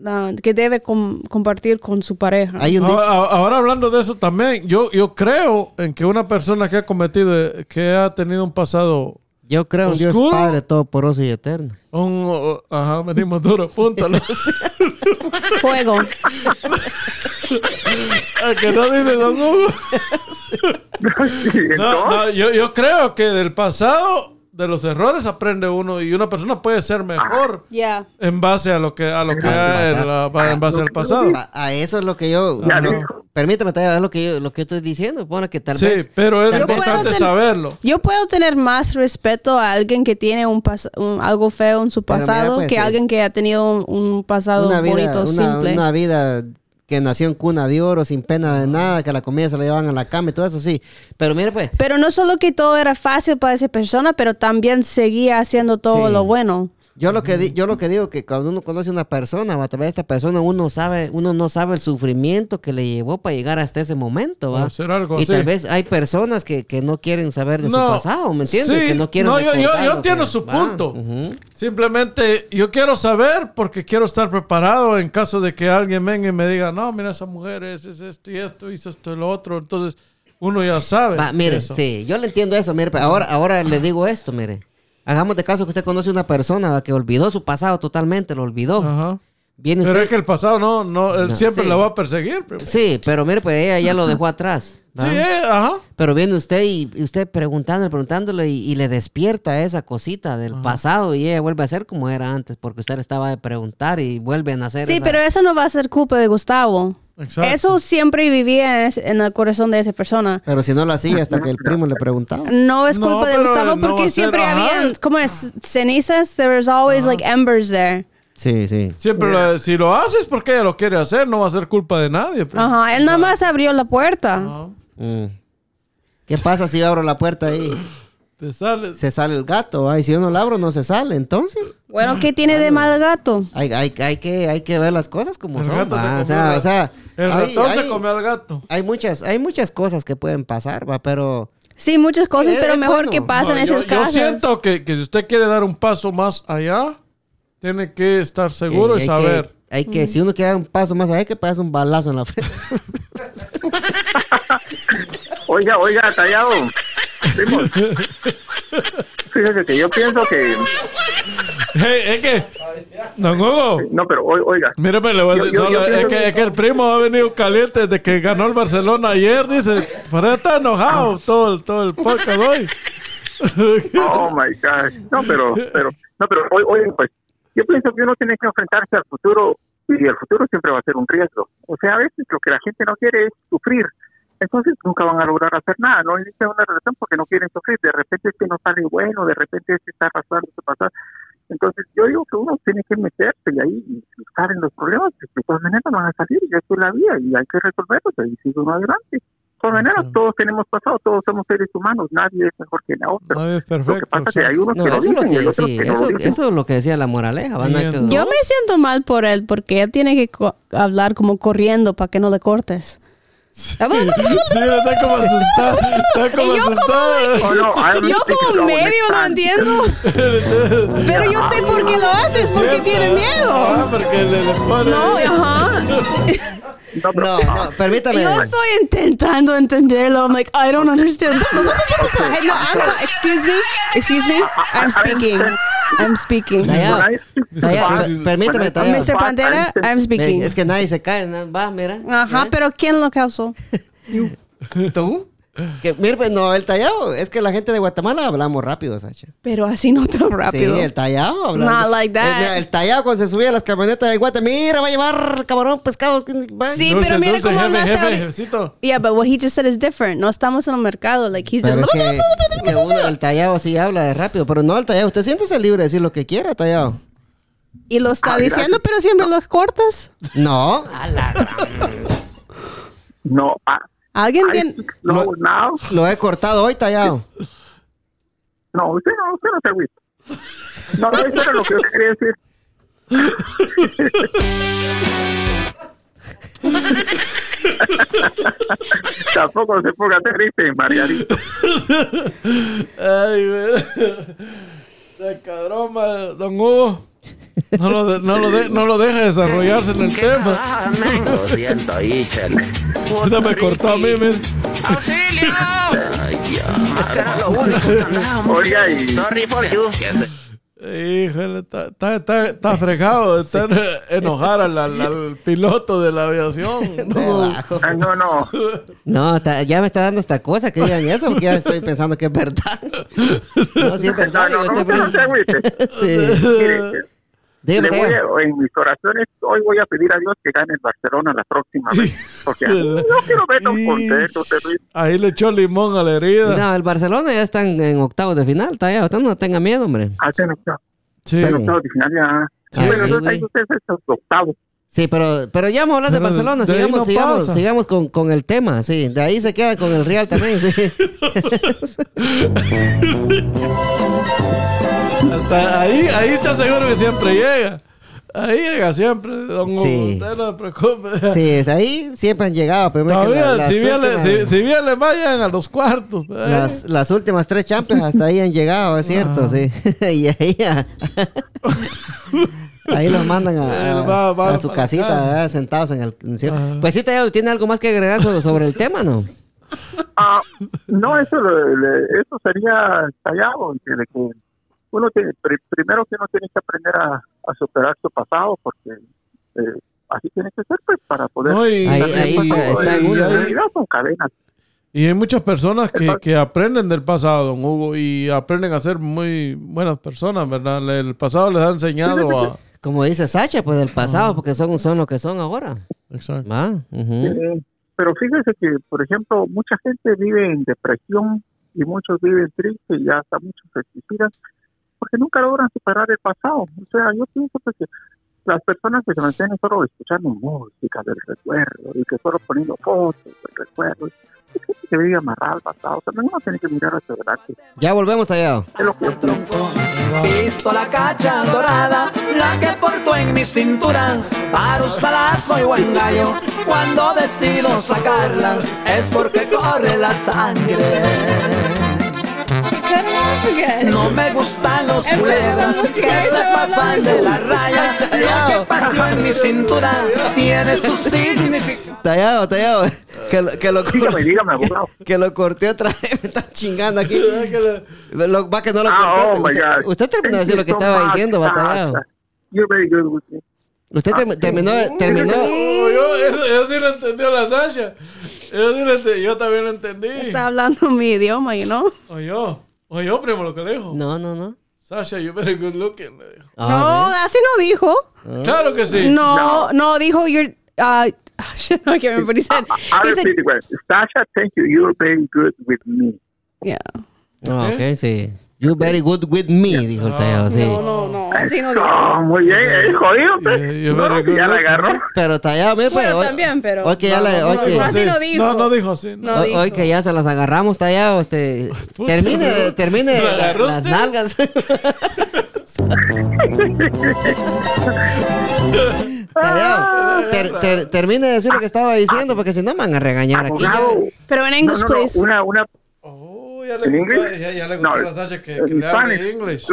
ah, que debe com- compartir con su pareja. Ahora, dicho- ahora hablando de eso también, yo, yo creo en que una persona que ha cometido, que ha tenido un pasado, yo creo en Dios. Padre Todopoderoso y Eterno. un, uh, ajá, venimos duro, apúntalo. Fuego. Ah, que no dice Don Hugo. No, no, yo, yo creo que del pasado, de los errores, aprende uno y una persona puede ser mejor Yeah. en base a lo que a lo que pasado. la- en base al pasado. A, a eso es lo que yo. Dijo. permítame, es lo que yo, lo que yo estoy diciendo. Bueno, que tal Sí, vez. pero es importante ten- saberlo. Yo puedo tener más respeto a alguien que tiene un, pas- un- algo feo en su Pero mira, pasado pues, que sí. alguien que ha tenido un, un pasado una vida, bonito, una, simple. una vida que nació en cuna de oro, sin pena de nada, que la comida se la llevaban a la cama y todo eso, sí. Pero mire, pues. Pero no solo que todo era fácil para esa persona, pero también seguía haciendo todo Sí. lo bueno. Yo lo que yo lo que digo que cuando uno conoce a una persona, o a través de esta persona, uno sabe, uno no sabe el sufrimiento que le llevó para llegar hasta ese momento, ¿va? Hacer algo y así. tal vez hay personas que, que no quieren saber de su pasado, ¿me entiendes? sí, que no quieren no, yo, yo, recordar yo lo entiendo que- su va. punto. Ujú. Simplemente yo quiero saber porque quiero estar preparado en caso de que alguien venga y me diga, no, mira, esa mujer es, es esto y esto, hizo esto y lo otro. Entonces uno ya sabe. Va, mire, eso. sí, yo le entiendo eso, mire, pero ahora, ahora le digo esto, mire. Hagamos de caso que usted conoce a una persona ¿va? que olvidó su pasado totalmente, lo olvidó. Ajá. Viene Pero usted- es que el pasado no, no, él No, siempre sí. la va a perseguir. pero- Sí, pero mire, pues ella ya lo dejó atrás. ¿va? Sí, eh, ajá. Pero viene usted y, y usted preguntándole, preguntándole y, y le despierta esa cosita del pasado y ella vuelve a ser como era antes porque usted le estaba de preguntar y vuelven a hacer Sí, esa- pero eso no va a ser culpa de Gustavo. Exacto. Eso siempre vivía en, el corazón de esa persona. Pero si no lo hacía hasta que el primo le preguntaba. No es No, culpa de Gustavo no porque ser, siempre habían, como es, cenizas, there was always like embers there. Sí, sí. Siempre lo- si lo haces porque ella lo quiere hacer, no va a ser culpa de nadie. pues. Ajá, él nada más abrió la puerta. Mm. ¿Qué pasa si yo abro la puerta ahí? Te sales. Se sale el gato, ay, si yo no la abro no se sale, entonces Bueno, ¿qué tiene de mal gato? hay, hay, hay, que, hay que ver las cosas como El son. gato se va, O sea, la- o sea, El hay, ratón se hay- come al gato. hay muchas, hay muchas cosas que pueden pasar, va, pero Sí, muchas cosas, Eh, pero eh, mejor bueno. que pasen No, en yo, esas yo casas. siento que, que si usted quiere dar un paso más allá, tiene que estar seguro que y hay que- saber. hay que, si uno quiere dar un paso más allá, hay que pegarse un balazo en la frente. oiga, oiga, tallado. Primo, Fíjese que yo pienso que. Hey, es que. Don Hugo. No, pero oi- oiga. Mire, pues, le voy a Yo- decir yo- solo- yo es, que, que- es que el primo ha venido caliente desde que ganó el Barcelona ayer. Dice, pero está enojado todo el, todo el podcast hoy. Oh my God. No, pero, pero, no, pero hoy, hoy, pues, yo pienso que uno tiene que enfrentarse al futuro y el futuro siempre va a ser un riesgo. O sea, a veces lo que la gente no quiere es sufrir. Entonces nunca van a lograr hacer nada. No inician una relación porque no quieren sufrir. De repente es que no sale bueno, de repente es que está arrastrando su pasado. Entonces yo digo que uno tiene que meterse y ahí y en los problemas. que De todas maneras van a salir y esto es la vida y hay que resolverlos y sigue uno adelante. De todas maneras, todos tenemos pasado, todos somos seres humanos, nadie es mejor que la otra. Nadie es Lo que pasa sí. que hay unos No, que lo eso es lo dicen y que, otros sí, que no eso, lo dicen. eso es lo que decía la moraleja. van a Bien. que- Yo me siento mal por él porque él tiene que co- hablar como corriendo para que no le cortes. Sí, está como asustado. Está como Y yo como. Oh, no, Yo medio no understand. entiendo. Pero yo sé por qué lo haces, porque tiene Ah, miedo. porque le, le pone. No, ajá. No, No, no, permítame. Yo estoy intentando entenderlo. I'm like, I don't understand. No, I'm excuse me, excuse me. I'm speaking. I'm speaking. Fast, per- permíteme, speak Mr. Pantera, I'm speaking. Es que nadie se cae, va, mira. Ajá, ¿Eh? pero ¿quién lo causó? ¿Tú? Que, mira, pues no, el tallado. Es que la gente de Guatemala hablamos rápido, Sacha. Pero así no tan rápido. Sí, el tallado. habla- Not like that. El, mira, el tallado cuando se subía a las camionetas de Guatemala, mira, va a llevar camarón, pescado. va. Sí, Dulce, pero mire dulce, cómo jefe, hablaste jefe, ahorita. Yeah, but what he just said is different. No estamos en el mercado. Like he's Pero just... es que, que uno, el tallado sí habla de rápido, pero no el tallado. Usted siéntese libre de decir lo que quiera, tallado. Y lo está Ah, diciendo, pero siempre lo cortas. No. No, I, ¿Alguien tiene...? Lo he cortado hoy, tallado. No, usted no, usted no se agüita. No, no, eso era lo que yo quería decir. Tampoco se ponga triste, Margarito. Ay, güey. De cadroma, don Hugo. No lo, de- no, lo de- no lo deja desarrollarse en el ¿Qué tema. Lo siento, ahí, chele. Ahorita me cortó a mí, men. ¡Auxilio! Ay, Dios. Era lo único que andábamos. Oiga, y- Sorry for you. Híjole, está, está, está, está fregado de estar enojar al, al- al piloto de la aviación. No. Ah, no, no. No, está- ya me está dando esta cosa que digan eso, porque ya estoy pensando que es verdad. No, sí es verdad. No, no, digo, no, no se primo- agüite. le voy a- en mis oraciones, hoy voy a pedir a Dios que gane el Barcelona la próxima vez. Porque no quiero verlo Y- contento. Ahí le echó limón a la herida. No, el Barcelona ya están en octavos de final, está ya. Usted no tenga miedo, hombre. Hacen octavo. Sí. Hacen octavo de final ya. Sí, bueno, entonces ahí ustedes estos octavos. Sí, pero, pero ya vamos a hablar de Pero Barcelona. de sigamos, no sigamos, sigamos con, con el tema, sí. De ahí se queda con el Real también, sí. Hasta ahí, ahí está seguro que siempre llega. Ahí llega siempre, don Hugo. Sí. Usted no se preocupe. Sí, es ahí siempre han llegado. Primero Todavía, la- las, si, bien le, últimas, si, si bien le vayan a los cuartos. ¿eh? las, las últimas tres Champions hasta ahí han llegado, es cierto, Ah. sí. y ahí, ahí los mandan a, a- Él va- va a su casita, sentados en el... en-. Pues sí, ¿tiene algo más que agregar sobre, sobre el tema, no? Ah, no, eso, le- le- eso sería que uno tiene, pri- primero que uno tiene que aprender a, a superar su pasado, porque eh, así tiene que ser, pues, para poder... No, y, Ahí- está- y- hay- realidad son cadenas. y hay muchas personas que, que aprenden del pasado, don Hugo, y aprenden a ser muy buenas personas, ¿verdad? El pasado les ha enseñado a... Como dice Sacha, pues del pasado, porque son, son lo que son ahora. Exacto. Eh, pero fíjese que, por ejemplo, mucha gente vive en depresión y muchos viven tristes y hasta muchos se suicidan porque nunca logran superar el pasado. O sea, yo pienso pues, que las personas que se mantienen solo escuchando música del recuerdo y que solo poniendo fotos del recuerdo, que vive amarrada al pasado. También uno tiene que mirar hacia adelante. Ya volvemos allá. Es lo que yo pienso. Visto la cacha dorada, la que porto en mi cintura. Para usarla soy buen gallo. Cuando decido sacarla, es porque corre la sangre. No me gustan los culebras que y se pasan de la raya. Lo que pasó en mi cintura tiene su significado. Tallado, tallado. Que, lo- que, lo, Dígame, dígame, abogado. que lo corté otra vez. Me está chingando aquí. Lo- va que no lo Ah, corté. oh usted, usted terminó de decir lo que estaba diciendo, batallado. You're very good with me. Usted termi- terminó, terminó. Oh, yo, eso, eso sí lo entendió la Sasha. Eso sí lo entendí. Yo también lo entendí. Está hablando mi idioma, you know? O yo. O yo, primo, lo que le dijo. No, no, no. Sasha, you very good looking. le dijo. no, Ah, así no dijo. Claro que sí. No, no, dijo you're. Uh, no, I can't remember what he said. I'll He said. Sasha, thank you. You're very good with me. yeah. Ah, ok, sí. You very good with me, dijo el tallado, sí. No, no, no, así no dijo. Oh, muy bien, eh, jodido. pues. Yeah, you're No, ya la agarró. Pero tallado, mire, pues, Bueno, hoy- también, pero- Hoy que ya, No, le- no, hoy no que- dijo así no dijo. No, no dijo así. No. hoy- dijo. hoy que ya se las agarramos, tallado, este. Termine, termine ¿La la- las nalgas. Tallado, ter- ter- termine de decir lo que estaba diciendo, porque si no me van a regañar aquí. Pero en No, English, no, no, please. Una, una. Oh, ya le ¿En gustó, ya, ya le No, gustó a la Sasha que, que en le hable Spanish. inglés.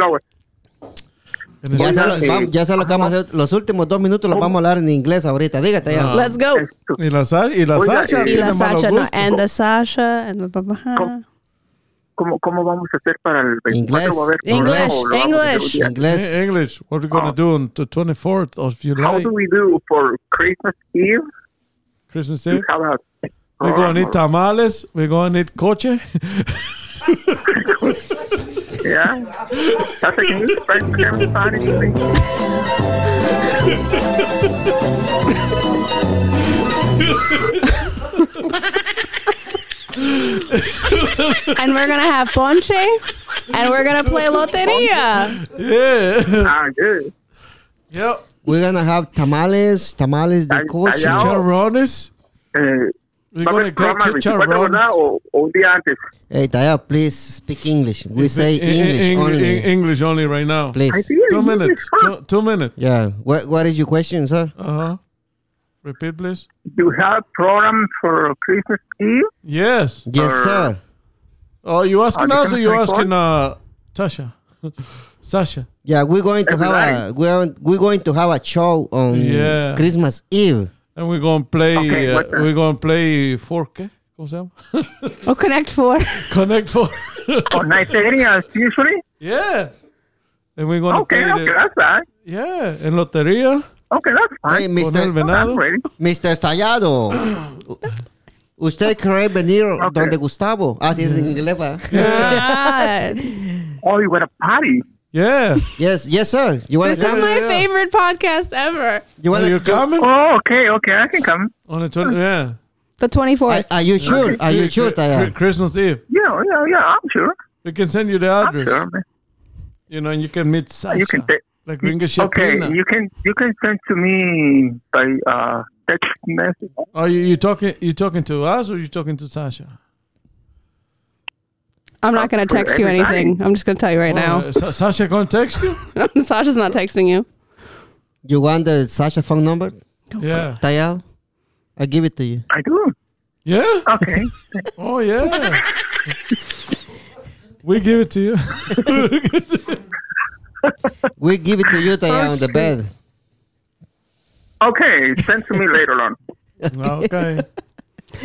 Ya sé, lo, vamos- ya sé lo vamos a hacer. Los últimos dos minutos los vamos a hablar en inglés ahorita. Dígate ya. Ah. Let's go. Y la, y la Oiga, Sasha y Y la Sasha, no, and the Sasha, and the papá. ¿Cómo, ¿Cómo vamos a hacer para el 24? Inglés. ¿Va a haber English, English. Eh, English. What are we going to do on the 24th of How July? do we do for Christmas Eve? Christmas Eve? have a We're going to eat tamales. We're going to eat coche. Yeah. That's a can you French German Spanish please? And we're gonna have ponche, and we're gonna play loteria. Yeah. Ah, good. Yep. We're gonna have tamales, tamales de Ay- coche. Chicharrones. Eh, We're going to get programa el 24, chicharrones. verdad? O, o un día antes. Hey, Taya, please speak English. We say In- in- English in- only. in- English only right now. Please. I see Two minutes. Two, two minutes. Yeah. What What is your question, sir? Uh huh. Repeat, please. Do you have program for Christmas Eve? Yes. Yes, Uh, sir. Oh, you asking us or you December asking uh, Tasha? Sasha. Yeah, we're going to have a we're, we're going to have a show on Yeah. Christmas Eve. And we're gonna play. Okay, uh, we're gonna play 4K. ¿Cómo se llama? O Connect Four. Connect four. On night areas usually. yeah. And we're gonna Okay, play. okay, the- that's fine. yeah. En lotería. Okay, that's Hey, fine. Con el Mr. venado. I'm ready. Mr. Tallado. ¿Usted quiere venir donde Gustavo? Ah, sí, es en inglés, pa. Ah, Oh, you went a party. Yeah. Yes, yes, sir. You want this is come? my favorite podcast ever. You Are wanna, you coming? Oh, okay, okay, I can come. On the 20, yeah. The 24th. are, are you sure? Are you sure, Chri- Chri- Christmas Eve. Yeah, yeah, yeah. I'm sure. We can send you the I'm address. sure. man. You know, and you can meet Sasha. You can take. like Ringa Okay, Shapina. you can you can send to me by uh text message. Are you, you talking? You talking to us or you talking to Sasha? I'm not going to text you everybody. anything. I'm just going to tell you right now. Uh, Sa- Sasha gonna text you? Sasha's not texting you. You want the Sasha phone number, Yeah. Tallado? I give it to you. I do. Yeah. Okay. Oh yeah. we give it to you. We give it to you, Tallado, on the bed. okay. Send to me later on. okay.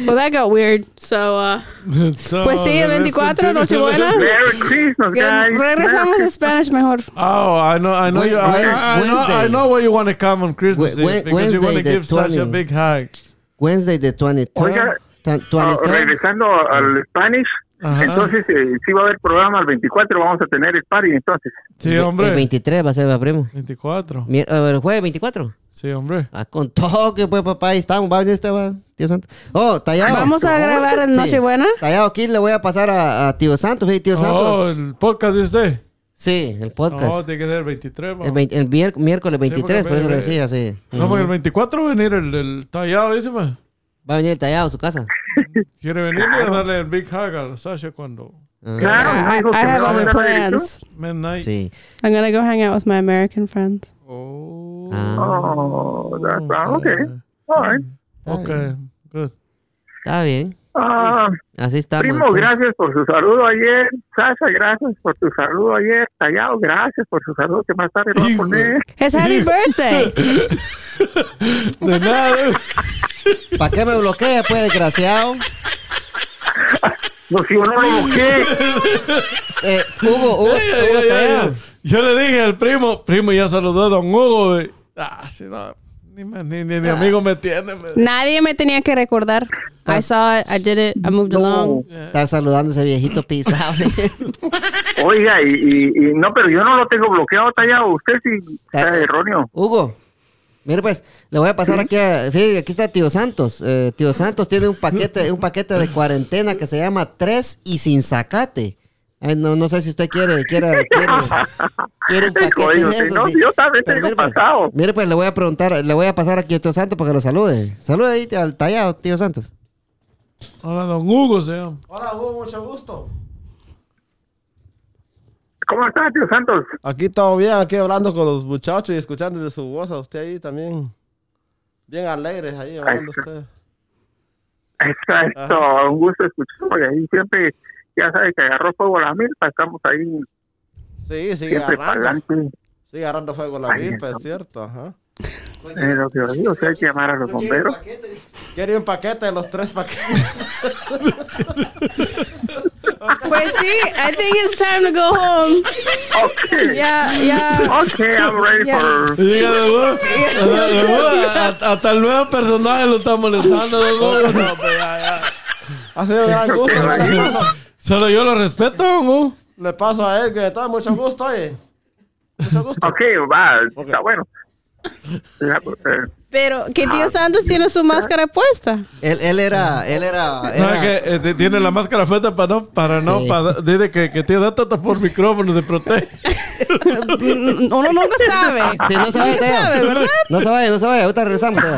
Well, that got weird. So, uh, So, pues sí, el 24. Nochebuena. Merry Christmas, guys. regresamos a Spanish mejor. Oh, I know, I know, Wed- you, I, I, I know, I know why you want to come on Christmas Wed- Eve Wed- because you want to the give Sasha a big hug. Wednesday, the 23rd. Oiga, tan- Ah, 23rd. regresando al Spanish, Ajá. entonces eh, sí va a haber programa el 24, vamos a tener el party entonces. Sí, El hombre. 23 va a ser, va, primo. 24. Mier- eh, el jueves 24. Sí, hombre. Ah, con todo que pues papá, ahí estamos. Va a venir este, va, tío Santo. Oh, Tallado. Vamos a grabar en Sí. Nochebuena. Tallado, aquí le voy a pasar a, a tío Santos. Sí, tío Oh, Santos. el podcast de usted. Sí, el podcast. Oh, tiene que ser el 23. el, vamos. vein- el mier- miércoles Sí, 23, porque por eso lo decía, sí. No, porque el 24 va a venir el, el tallado, dice. Va a venir el Tallado a su casa. Quiere venir y darle el big hug a Sasha cuando Claro, I, I have a other plans. midnight. Sí. I'm going to go hang out with my American friends. Oh. Ah, Oh, that's right. Okay. All right. Okay, good. está bien. Ah, Así estamos. primo, entonces. gracias por su saludo ayer. Sasha, gracias por tu saludo ayer. Tallado, gracias por su saludo que más tarde lo va a poner. It's happy birthday. De nada. ¿Para qué me bloquea, pues, desgraciado? No, si yo no lo busqué. Eh, Hugo, Hugo, Ay, Hugo ay. Yo le dije al primo, primo ya saludó a don Hugo. güey. Ah, si no, ni, me- ni, ni mi amigo me entiende. me- Nadie me tenía que recordar. I saw it. I did it. I moved along. Está saludando ese viejito pisado. Oiga, y, y, y no, pero yo no lo tengo bloqueado, Tallado. Usted sí está erróneo. Hugo, mire pues, le voy a pasar aquí a, fíjate, aquí está Tío Santos. Eh, Tío Santos tiene un paquete, un paquete de cuarentena que se llama Tres y sin zacate. Ay, no, no sé si usted quiere, quiere, quiere, quiere un paquete de sí, esos. no, sí. yo también Pero tengo mire, pues, pasado. Mire pues, le voy a preguntar, le voy a pasar aquí a Tío Santos para que lo salude. Salude ahí al tallado, Tío Santos. Hola, don Hugo se llama. Hola, Hugo, mucho gusto. ¿Cómo está, tío Santos? Aquí todo bien, aquí hablando con los muchachos y escuchando de su voz a usted ahí también. Bien alegres ahí hablando está. usted. Exacto, un gusto escucharlo. Y ahí siempre, ya sabe que agarró fuego la milpa, estamos ahí Sí, sigue agarrando. Sigue agarrando fuego la Ay, milpa, no. es cierto, ajá. Es lo que yo digo, hay que llamar a los bomberos. Quiere un paquete de los tres paquetes. Pues sí, I think it's time to go home. Okay. Ya, ya. Okay, I'm ready Yeah. for... A- hasta el nuevo personaje lo está molestando. No, pues, ya, ya. Ha sido un gran gusto. Le paso, Solo yo lo respeto, Hugo. le paso a él que está mucho gusto, oye. Mucho gusto. Ok, va, está bueno. Pero que tío Santos tiene su máscara puesta. Él, él era, él era, ¿Sabe era- que eh, tiene la máscara puesta para no, para no, Sí. para, dice que, que tiene datos por micrófono, se protege. Uno nunca sabe. Sí, no sabe, Teo. sabe, ¿verdad? No se vaya, no se vaya. Ahorita regresamos. Teo.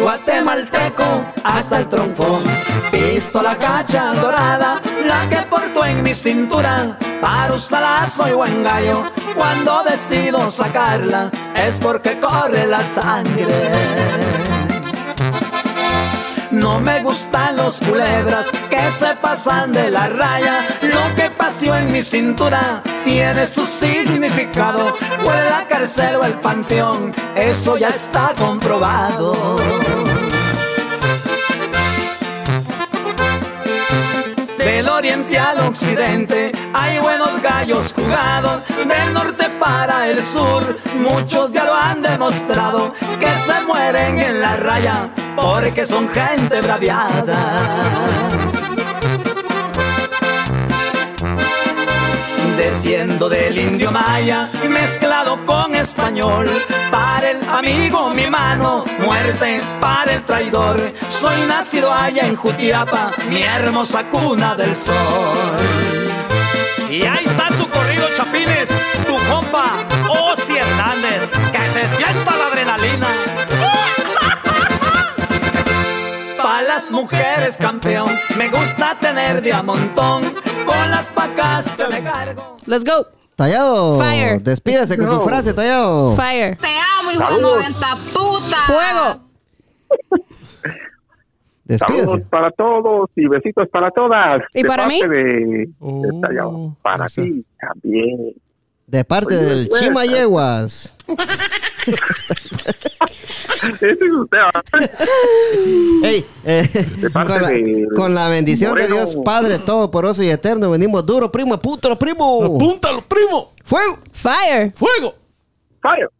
Guatemalteco hasta el tronco, pistola cacha dorada, la que porto en mi cintura. Para usarla soy buen gallo, cuando decido sacarla es porque corre la sangre. No me gustan los culebras que se pasan de la raya. Lo que pasó en mi cintura tiene su significado. Fue la cárcel o el panteón, eso ya está comprobado. Al occidente hay buenos gallos jugados. Del norte para el sur, muchos ya lo han demostrado. Que se mueren en la raya porque son gente braviada. Desciendo del indio maya, mezclado con español. Para el amigo mi mano, muerte para el traidor. Soy nacido allá en Jutiapa, mi hermosa cuna del sol. Y ahí está su corrido, Chapines, tu compa, Osi Hernández, que se sienta la adrenalina. Las mujeres, campeón, me gusta tener de a montón, con las pacas que me cargo. Let's go. Tallado. Fire. Despídese con su frase, Tallado. Fire. Te amo, hijo de Saludos. 90 puta. Fuego. Despídese. Saludos para todos y besitos para todas. ¿Y De para mí? De, Oh, para ti también. De parte Oye, del Chima Yeguas. Ese es usted. Ey, eh, De con, parte la, con la bendición de. Dios Padre Todopoderoso y Eterno, venimos duro, primo, apúntalo, primo. Apúntalo, primo. ¡Fuego! Fire. Fuego. Fire.